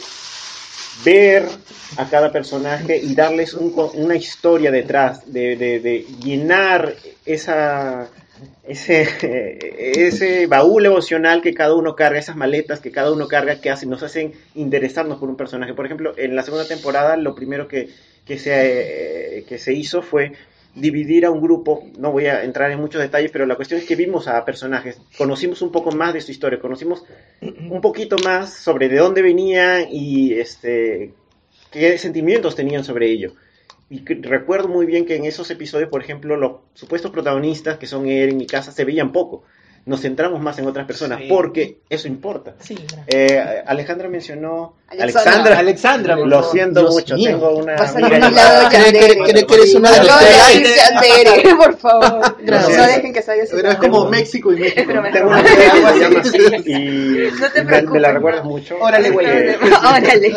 ver a cada personaje y darles una historia detrás, de, de- de llenar esa ese, ese baúl emocional que cada uno carga, esas maletas que cada uno carga, que hacen, nos hacen interesarnos por un personaje. Por ejemplo, en la segunda temporada lo primero que, que, se, eh, que se hizo fue dividir a un grupo, no voy a entrar en muchos detalles, pero la cuestión es que vimos a personajes, conocimos un poco más de su historia, conocimos un poquito más sobre de dónde venían y este qué sentimientos tenían sobre ello. Y recuerdo muy bien que en esos episodios, por ejemplo, los supuestos protagonistas, que son Eren y Casa, se veían poco. Nos centramos más en otras personas, Sí. porque eso importa. Sí. Eh, Alejandra mencionó... Alexandra. Alexandra, Lo siento Dios mucho, mío. tengo una... Lado ¿Cree que, eres una de las que por favor. Gracias. No dejen que salga Pero es como México y México. Tengo una amiga que se llama así y No te me- me, preocupes. la recuerdas mucho. Órale, güey. Eh, Órale.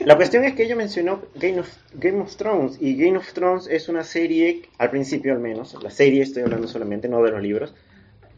La cuestión es que ella mencionó Game of, Game of Thrones y Game of Thrones es una serie, al principio al menos, la serie estoy hablando solamente, no de los libros,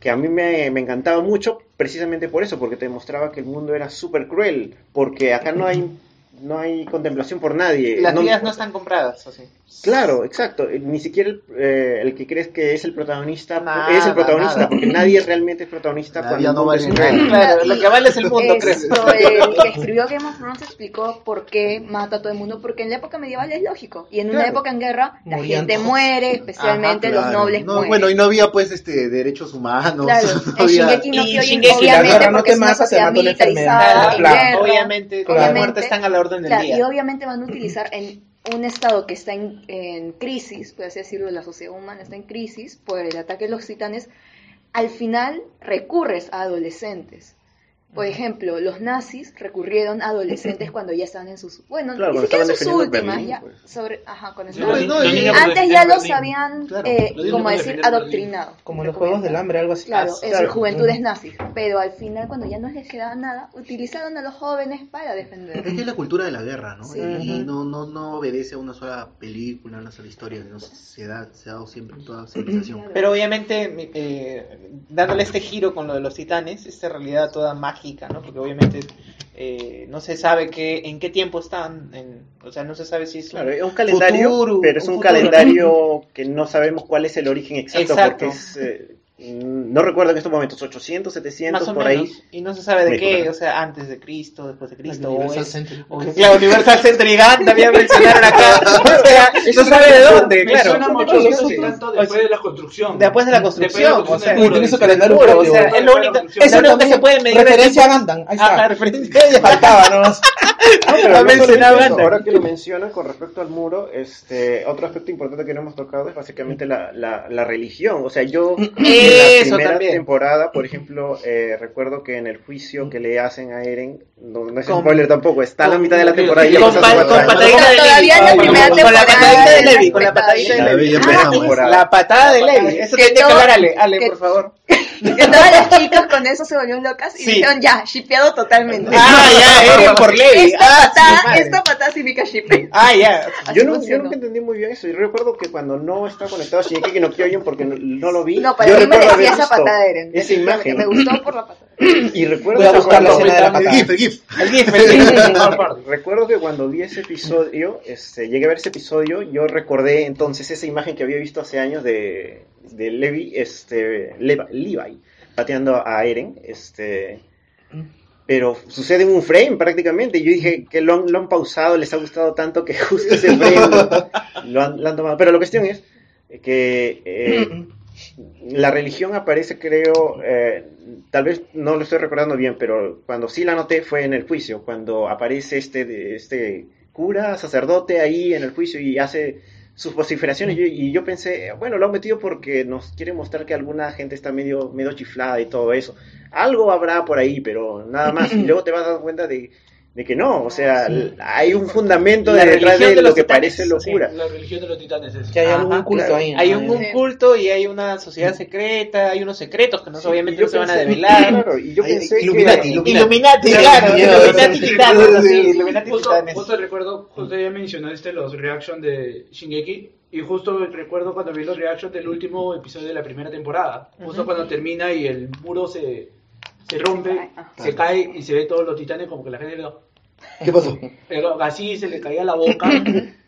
que a mí me, me encantaba mucho precisamente por eso, porque te demostraba que el mundo era súper cruel, porque acá no hay, no hay contemplación por nadie. Las No- vidas no están compradas, así. Claro, exacto. Eh, Ni siquiera el, eh, el que crees que es el protagonista Nada, es el protagonista, nada. porque nadie realmente es protagonista La cuando no mundo vale nada. Claro, lo que vale es el mundo, creo. Esto, el que escribió Game of Thrones explicó por qué mata a todo el mundo, porque en la época medieval es lógico, y en una época en guerra la gente muere, especialmente Ajá, los nobles No, mueren. Bueno, y no había pues este derechos humanos. Claro, no había- Shingeki no Y Shingeki, la obviamente, guerra no porque te es una mata, te sociedad mata una enfermedad. guerra. obviamente, las muertes están a la orden del día. y obviamente van a utilizar en un estado que está en, crisis, por así decirlo, la sociedad humana está en crisis por el ataque de los titanes, al final recurres a adolescentes. Por ejemplo, los nazis recurrieron a adolescentes cuando ya estaban en sus... Bueno, Claro, ni siquiera sus últimas, Berlín, ya pues. sobre... Ajá, Sí, no, y- niña Antes ya los habían Claro, eh, como decir, adoctrinado. Como los juegos del hambre, algo así. Claro, Ah, en claro. su juventud es nazi, pero al final cuando ya no les quedaba nada, utilizaron a los jóvenes para defender. Es que es la cultura de la guerra, ¿no? Sí. Y no, no, no obedece a una sola película, una sola historia, no se da, se ha dado siempre en toda civilización. Claro. Pero obviamente, eh, dándole este giro con lo de los titanes, esta realidad toda mágica mágica, ¿no? Porque obviamente eh, no se sabe qué, en qué tiempo están, en- o sea, no se sabe si es un Claro, es un calendario, futuro, pero es un, calendario que no sabemos cuál es el origen exacto, Exacto. porque es, eh, no recuerdo en estos momentos, 800, 700, más o por menos, ahí. y no se sabe de qué, o sea, antes de Cristo, después de Cristo, o Universal es- Century. o que, claro, Universal Century Gun también mencionaron acá, o sea, no sabe de dónde, Me claro. suena mucho eso sí, tanto después de la construcción. Después de la construcción, la o sea, tiene su calendario Seguro, o propio. sea, es lo único, es lo único que se puede medir. Referencia a. Gundam. Ahí está. Ajá, referencia ya. Faltaba nomás. No, pero no eso, antes. ahora que lo mencionan con respecto al muro, este, otro aspecto importante que no hemos tocado es básicamente la, la, la religión. O sea, yo en la Eso primera también. temporada, por ejemplo, eh, recuerdo que en el juicio que le hacen a Eren, no, no es Con- spoiler tampoco, está a la con- mitad de la temporada y ya con, con años. patadita de Todavía en la Levi. Con la patadita de Levi, con la patadita de Levi. La patada de Levi. Eso tiene que todo- hablar Ale, Ale, por favor. Que todas las chicas con eso se volvieron locas y Sí. dijeron ya, shipeado totalmente. Ah, ya, Eren por Levi. Esta Ah, patada, esta patada significa shipe. Ah, ya. Yo, no, yo nunca entendí muy bien eso. Yo recuerdo que cuando no estaba conectado a Shingeki no Kyojin porque no, no lo vi, No, yo para mí haber merecía esa patada, Eren. Esa imagen. Me gustó por la patada. Y recuerdo Voy a que buscar la cuando- escena de la El patada. GIF, el GIF. El GIF, el GIF. Recuerdo que cuando vi ese episodio, este, llegué a ver ese episodio, yo recordé entonces esa imagen que había visto hace años de, de Levi, este, Leva- Levi, pateando a Eren, este, pero sucede en un frame prácticamente, yo dije que lo han, pausado, les ha gustado tanto que justo ese frame lo, lo han, lo han tomado, pero la cuestión es que eh, la religión aparece, creo, eh, tal vez no lo estoy recordando bien, pero cuando sí la noté fue en el juicio, cuando aparece este, este cura, sacerdote ahí en el juicio y hace sus vociferaciones y yo, y yo pensé, bueno, lo han metido porque nos quiere mostrar que alguna gente está medio, medio chiflada y todo eso. Algo habrá por ahí, pero nada más. Y luego te vas a dar cuenta de, de que no, o sea, l- hay un fundamento de detrás de, de lo que titanes, parece locura. La religión de los titanes es. Que hay algún Ajá, culto claro. ahí. Hay un, un Sí. culto y hay una sociedad secreta, hay unos secretos que no, Sí, obviamente no se van a pensé- develar. Claro, y yo Ay, pensé Illuminati, que... Illuminati. Illuminati, claro, Sí, Illuminati sí, titanes, sí. sí, Illuminati Justo, titanes. justo recuerdo, justo ya mencionaste los reaction de Shingeki y justo recuerdo cuando vi los reaction del último episodio de la primera temporada, justo cuando termina y el muro se, se rompe, se cae y se ve todos los titanes como que la gente le ¿Qué pasó? pero así se le caía la boca.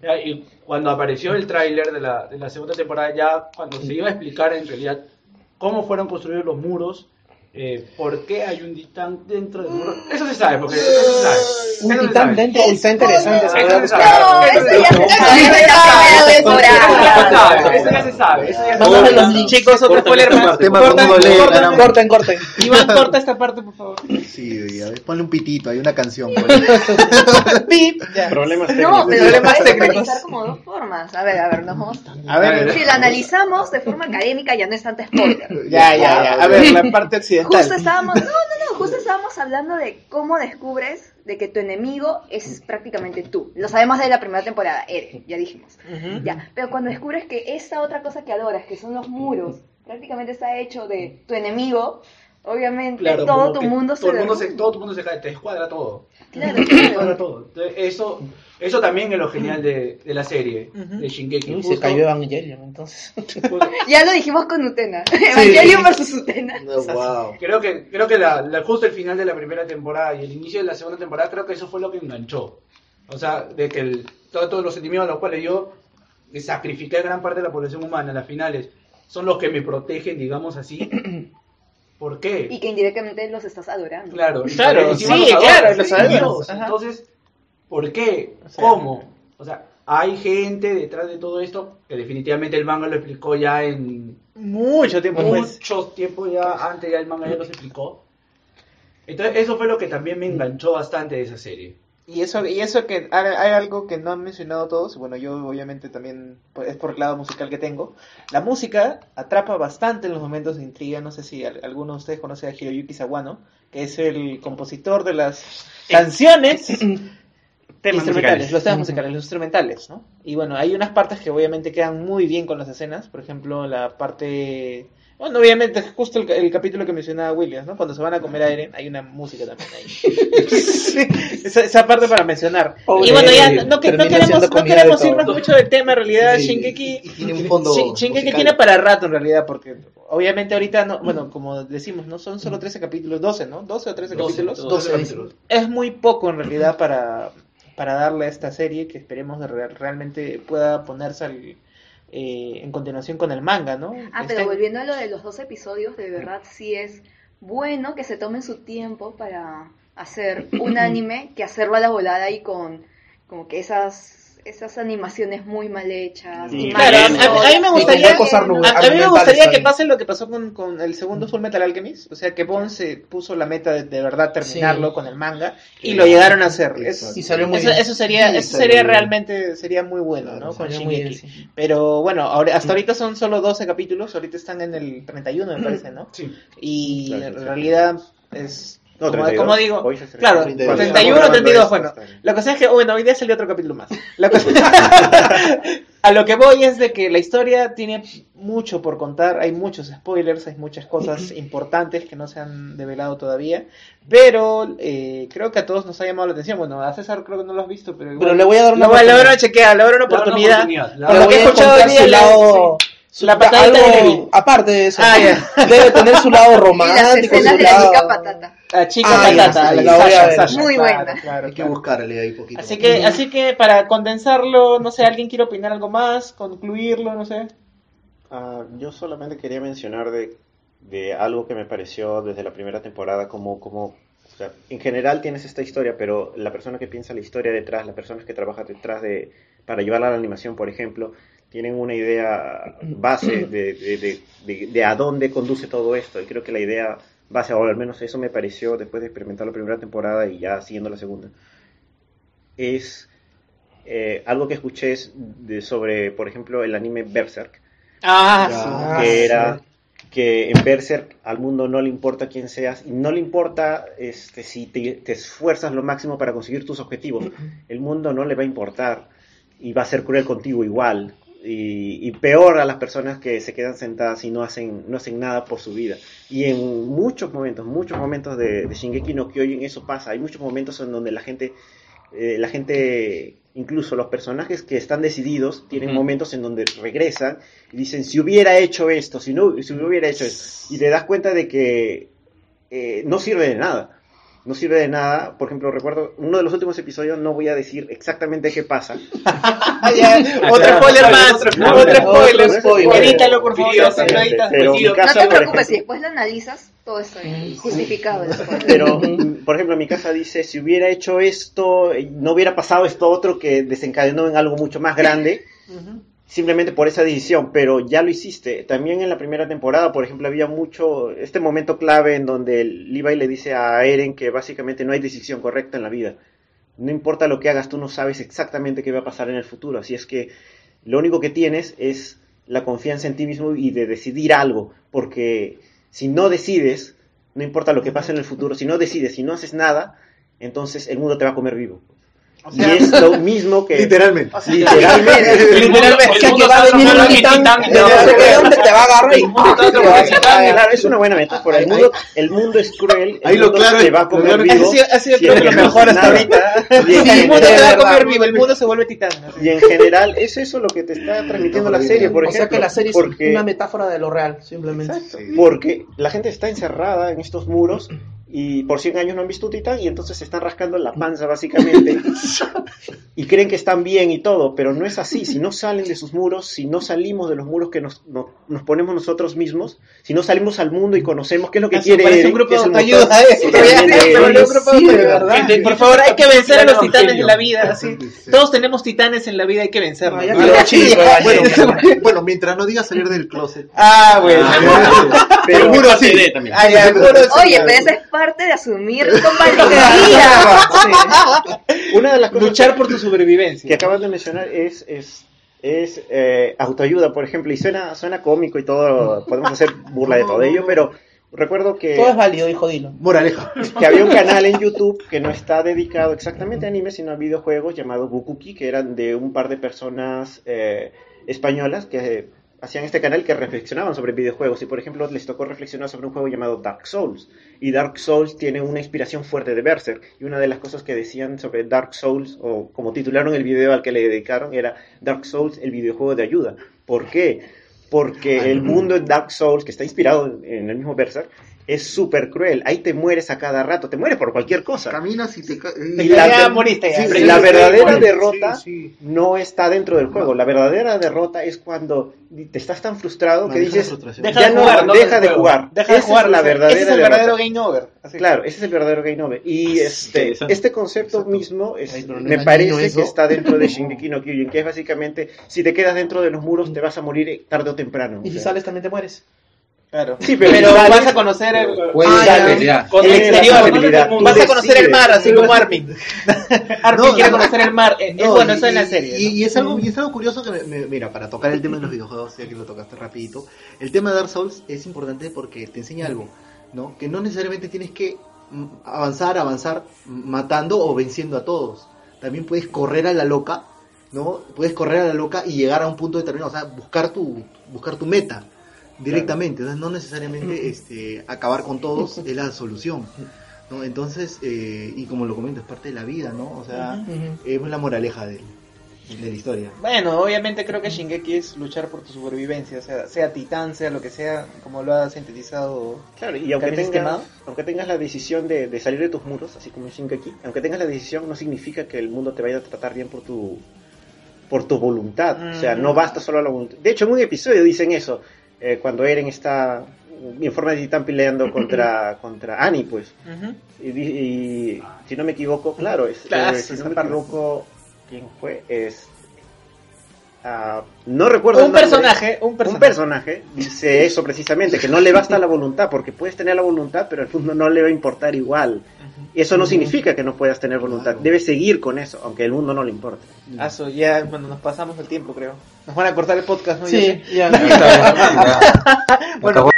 Ya, y cuando apareció el tráiler de la, de la segunda temporada ya cuando se iba a explicar en realidad cómo fueron construidos los muros eh, por qué hay un titán dentro del muro eso se sabe porque eso se sabe Un Eso se titán sabe. dentro. Está interesante. Eso. No, eso ya se sabe la Eso ya se sabe, eso ya se sabe, eso ya se sabe. los. Chicos, otro spoiler más. caramba. Corten, corten. Iván, corta esta parte, por favor. Sí, a ver, ponle un pitito, hay una canción. Pip. Problemas No, técnicos. pero lo Problemas técnicos. analizar como dos formas. A ver, a ver, nos vamos. A ver, Si lo analizamos de forma académica ya no es tanto spoiler. ya, ya, ya. A ver, la parte occidental. Justo estábamos, no, no, no, justo estábamos hablando de cómo descubres de que tu enemigo es prácticamente tú. Lo sabemos de la primera temporada, Eren, ya dijimos. Ya, pero cuando descubres que esta otra cosa que adoras, que son los muros, prácticamente está hecho de tu enemigo, obviamente Claro, todo tu mundo todo se el mundo se, derrumba. todo tu mundo se cae, te escuadra todo. Claro, Te claro. escuadra todo. Entonces, eso, eso también es lo genial de, de la serie, de Shingeki. Uy, se cayó Evangelion, entonces. Ya lo dijimos con Utena. Evangelion versus Utena. No, wow. Creo que, creo que la, la- justo el final de la primera temporada y el inicio de la segunda temporada, creo que eso fue lo que enganchó. O sea, de que el, todo- todos los sentimientos a los cuales yo sacrifiqué a gran parte de la población humana en las finales son los que me protegen, digamos así. ¿Por qué? Y que indirectamente los estás adorando. Claro, Claro, sí, los claro, los adoras. Dios. Entonces, ¿por qué? O sea, ¿Cómo? O sea, hay gente detrás de todo esto que definitivamente el manga lo explicó ya en Mucho tiempo mucho tiempo ya antes ya el manga ya los explicó. Entonces, eso fue lo que también me enganchó bastante de esa serie. Y eso, y eso que hay, algo que no han mencionado todos, y bueno, yo obviamente también pues, es por el lado musical que tengo. La música atrapa bastante en los momentos de intriga. No sé si al- alguno de ustedes conoce a Hiroyuki Sawano, que es el compositor de las canciones Temas instrumentales, musicales. los temas musicales, los instrumentales, ¿no? Y bueno, hay unas partes que obviamente quedan muy bien con las escenas, por ejemplo, la parte... Bueno, obviamente, justo el, el capítulo que mencionaba Williams, ¿no? Cuando se van a comer a Eren, hay una música también ahí. Sí, esa, esa parte para mencionar. Pobre y bueno, ya no, que- no termina queremos, no queremos de irnos todo. mucho del tema, en realidad, Sí, Shingeki... y tiene un fondo Shin- Shingeki musical. tiene para rato en realidad, porque obviamente ahorita, no, bueno, como decimos, no son solo 13 capítulos, 12, ¿no? 12 o 13 capítulos. 12 capítulos. Es muy poco en realidad para, para darle a esta serie que esperemos de real- realmente pueda ponerse al- eh, en continuación con el manga, ¿no? Ah, Está- pero volviendo a lo de los dos episodios, de verdad sí es bueno que se tomen su tiempo para hacer un anime que hacerlo a la volada y con como que esas esas animaciones muy mal hechas. Sí, Claro, a, a- mí me gustaría, huecos a, mí me gustaría que pase lo que pasó con, con el segundo Full Metal Alchemist, o sea que Bon se puso la meta de, de verdad terminarlo Sí. con el manga y lo llegaron a hacer. Es- Y salió muy eso, bien. eso sería, Sí, eso sería bien. realmente sería muy bueno, ¿no? Con Salió muy bien, Shingeki. sí. Pero bueno, ahora, hasta ahorita son solo 12 capítulos, ahorita están en el 31 me parece, ¿no? Sí. Y Claro, en sí. realidad es No, como, 32. como digo, Hoy claro, 32. 31 Estamos 32, grabando bueno, la cosa es que, bueno, hoy día salió otro capítulo más. La cosa- a lo que voy es de que la historia tiene mucho por contar, hay muchos spoilers, hay muchas cosas importantes que no se han develado todavía, pero eh, creo que a todos nos ha llamado la atención. Bueno, a César creo que no lo has visto, pero, igual- Pero le voy a dar una Lo voy- le voy a dar una oportunidad. chequeada, le voy a dar una Le voy a dar una oportunidad. oportunidad, le Le voy que he a su le- lado... La patadita algo- de Levi. Aparte de eso. Ah, ya. Debe tener su lado Y las romántico, su de la lado... chica patata. La chica Ah, patata, sí, la la Sasha. Sasha, Muy claro, buena. claro, Hay que claro. buscarle ahí poquito. Así que, así que para condensarlo, no sé, ¿alguien quiere opinar algo más? ¿Concluirlo? No sé. Ah, yo solamente quería mencionar de, de algo que me pareció desde la primera temporada como, como o sea, en general tienes esta historia, pero la persona que piensa la historia detrás, las personas que trabajan detrás de, para llevarla a la animación, por ejemplo, tienen una idea base de, de, de, de- de a dónde conduce todo esto. Y creo que la idea base, o al menos eso me pareció después de experimentar la primera temporada y ya siguiendo la segunda, es eh, algo que escuché es de- sobre, por ejemplo, el anime Berserk Ah, sí. que era que en Berserk al mundo no le importa quién seas y no le importa este, si te, te esfuerzas lo máximo para conseguir tus objetivos. El mundo no le va a importar y va a ser cruel contigo igual. Y, y peor a las personas que se quedan sentadas y no hacen, no hacen nada por su vida. Y en muchos momentos, muchos momentos de, de Shingeki no Kyojin eso pasa. Hay muchos momentos en donde la gente eh, la gente, incluso los personajes que están decididos, tienen momentos en donde regresan y dicen, si hubiera hecho esto, si no, si no hubiera hecho esto, y te das cuenta de que eh, no sirve de nada. No sirve de nada. Por ejemplo, recuerdo uno de los últimos episodios, no voy a decir exactamente qué pasa. Ya. Otro spoiler más. spoiler. Otro spoiler. Spoiler. Edítalo, por favor. Pero mi no te por preocupes, si ejemplo, después lo analizas, todo está justificado. Pero, por ejemplo, mi casa dice, si hubiera hecho esto, eh, no hubiera pasado esto otro que desencadenó en algo mucho más grande, Ujú. Simplemente por esa decisión, pero ya lo hiciste. También en la primera temporada, por ejemplo, había mucho, este momento clave en donde Levi le dice a Eren que básicamente no hay decisión correcta en la vida. No importa lo que hagas, tú no sabes exactamente qué va a pasar en el futuro. Así es que lo único que tienes es la confianza en ti mismo y de decidir algo, porque si no decides, no importa lo que pase en el futuro, si no decides, si no haces nada, entonces el mundo te va a comer vivo. O Y sea, es lo mismo que... Literalmente. Literalmente. Literalmente. O sea, que va a venir un titán de no sé qué dónde te va a agarrar y El mundo está transformado. Claro, es una buena metáfora. El mundo, el mundo es cruel. El Ahí lo mundo claro te es- va a comer vivo. Ha sido, ha sido si creo que lo mejor hasta ahorita. Y en el mundo te va a general- comer vivo, el mundo se vuelve titán. Y en general es eso lo que te está transmitiendo la serie, por O ejemplo. sea que la serie es porque, una metáfora de lo real, simplemente. porque la gente está encerrada en estos muros y por 100 años no han visto titán y entonces se están rascando la panza básicamente y creen que están bien y todo, pero no es así. Si no salen de sus muros, si no salimos de los muros que nos, no- nos ponemos nosotros mismos, si no salimos al mundo y conocemos qué es lo que Eso quiere parece Eren, un grupo que es de el motor- eh. Sí, de- de de verdad. Gente, por favor, hay que vencer a los titanes en la vida. así. Todos tenemos titanes en la vida, hay que vencerlos. Ah, Bueno, mientras no digas salir del closet. Ah, bueno. pero- así. También. Ah, ya, puro sí, Oye, pero es parte de asumir con valentía. Una de las cosas Luchar por tu supervivencia. que acabas de mencionar es, es, es eh, autoayuda, por ejemplo, y suena, suena cómico y todo, podemos hacer burla de todo ello, pero recuerdo que, Todo es válido, hijo Dilo. Moraleja. que había un canal en YouTube que no está dedicado exactamente a anime, sino a videojuegos llamado Bukuki, que eran de un par de personas eh, españolas que hacían este canal que reflexionaban sobre videojuegos. Y por ejemplo les tocó reflexionar sobre un juego llamado Dark Souls. Y Dark Souls tiene una inspiración fuerte de Berserk. Y una de las cosas que decían sobre Dark Souls o como titularon el video al que le dedicaron era Dark Souls el videojuego de ayuda. ¿por qué? porque el mundo en Dark Souls, que está inspirado en, en el mismo Berserk, es súper cruel. Ahí te mueres a cada rato, te mueres por cualquier cosa. Caminas y te ca- Y la, ya moriste, ya. sí, Sí, la verdadera sí, derrota sí, sí. no está dentro del juego. La verdadera derrota es cuando te estás tan frustrado que dices. Deja ya de no, jugar, no deja de jugar. Deja de jugar, es la verdadera ese es el derrota. verdadero game over. Así. Claro, ese es el verdadero game over. Y este, este concepto Exacto. mismo es- no me parece que está dentro de Shingeki no Kyojin, que es básicamente, si te quedas dentro de los muros te vas a morir tarde o temprano. Y si sales también te mueres. Claro. Sí, pero vas a conocer el, Ah, exterior, vas a conocer el mar, así como Armin. Armin No, quiere no. conocer el mar. Eh, No, bueno, y- eso en la serie. Y, ¿no? y es algo, y es algo curioso que, me- me- mira, para tocar el tema de los videojuegos, ya que lo tocaste rapidito, el tema de Dark Souls es importante porque te enseña algo, ¿no? Que no necesariamente tienes que mm, avanzar, avanzar mm, matando o venciendo a todos. También puedes correr a la loca, ¿no? Puedes correr a la loca y llegar a un punto determinado, o sea, buscar tu, buscar tu meta directamente, o sea, no necesariamente este, acabar con todos es la solución. ¿no? Entonces, eh, y como lo comento, es parte de la vida, ¿no? O sea, es la moraleja de, de la historia. Bueno, obviamente creo que Shingeki es luchar por tu supervivencia, o sea, sea titán, sea lo que sea, como lo ha sintetizado. Claro, y aunque tengas, aunque tengas la decisión de, de salir de tus muros, así como en Shingeki, aunque tengas la decisión, no significa que el mundo te vaya a tratar bien por tu por tu voluntad. O sea, no basta solo la voluntad. De hecho, en un episodio dicen eso, eh, cuando Eren está en forma de titán peleando contra, contra Annie, pues. Y, di- y si no me equivoco, claro, es, Claro, eh, si no me equivoco, ¿quién fue? Es, ah, no recuerdo Un el nombre. personaje, un Un personaje. personaje dice eso precisamente, que no le basta la voluntad, porque puedes tener la voluntad, pero al mundo no le va a importar igual. Y eso no significa que no puedas tener voluntad, debes seguir con eso, aunque el mundo no le importe. Aso, ya, bueno, nos pasamos el tiempo, creo. Nos van a cortar el podcast, ¿no? Sí, ya. Ya. Bueno,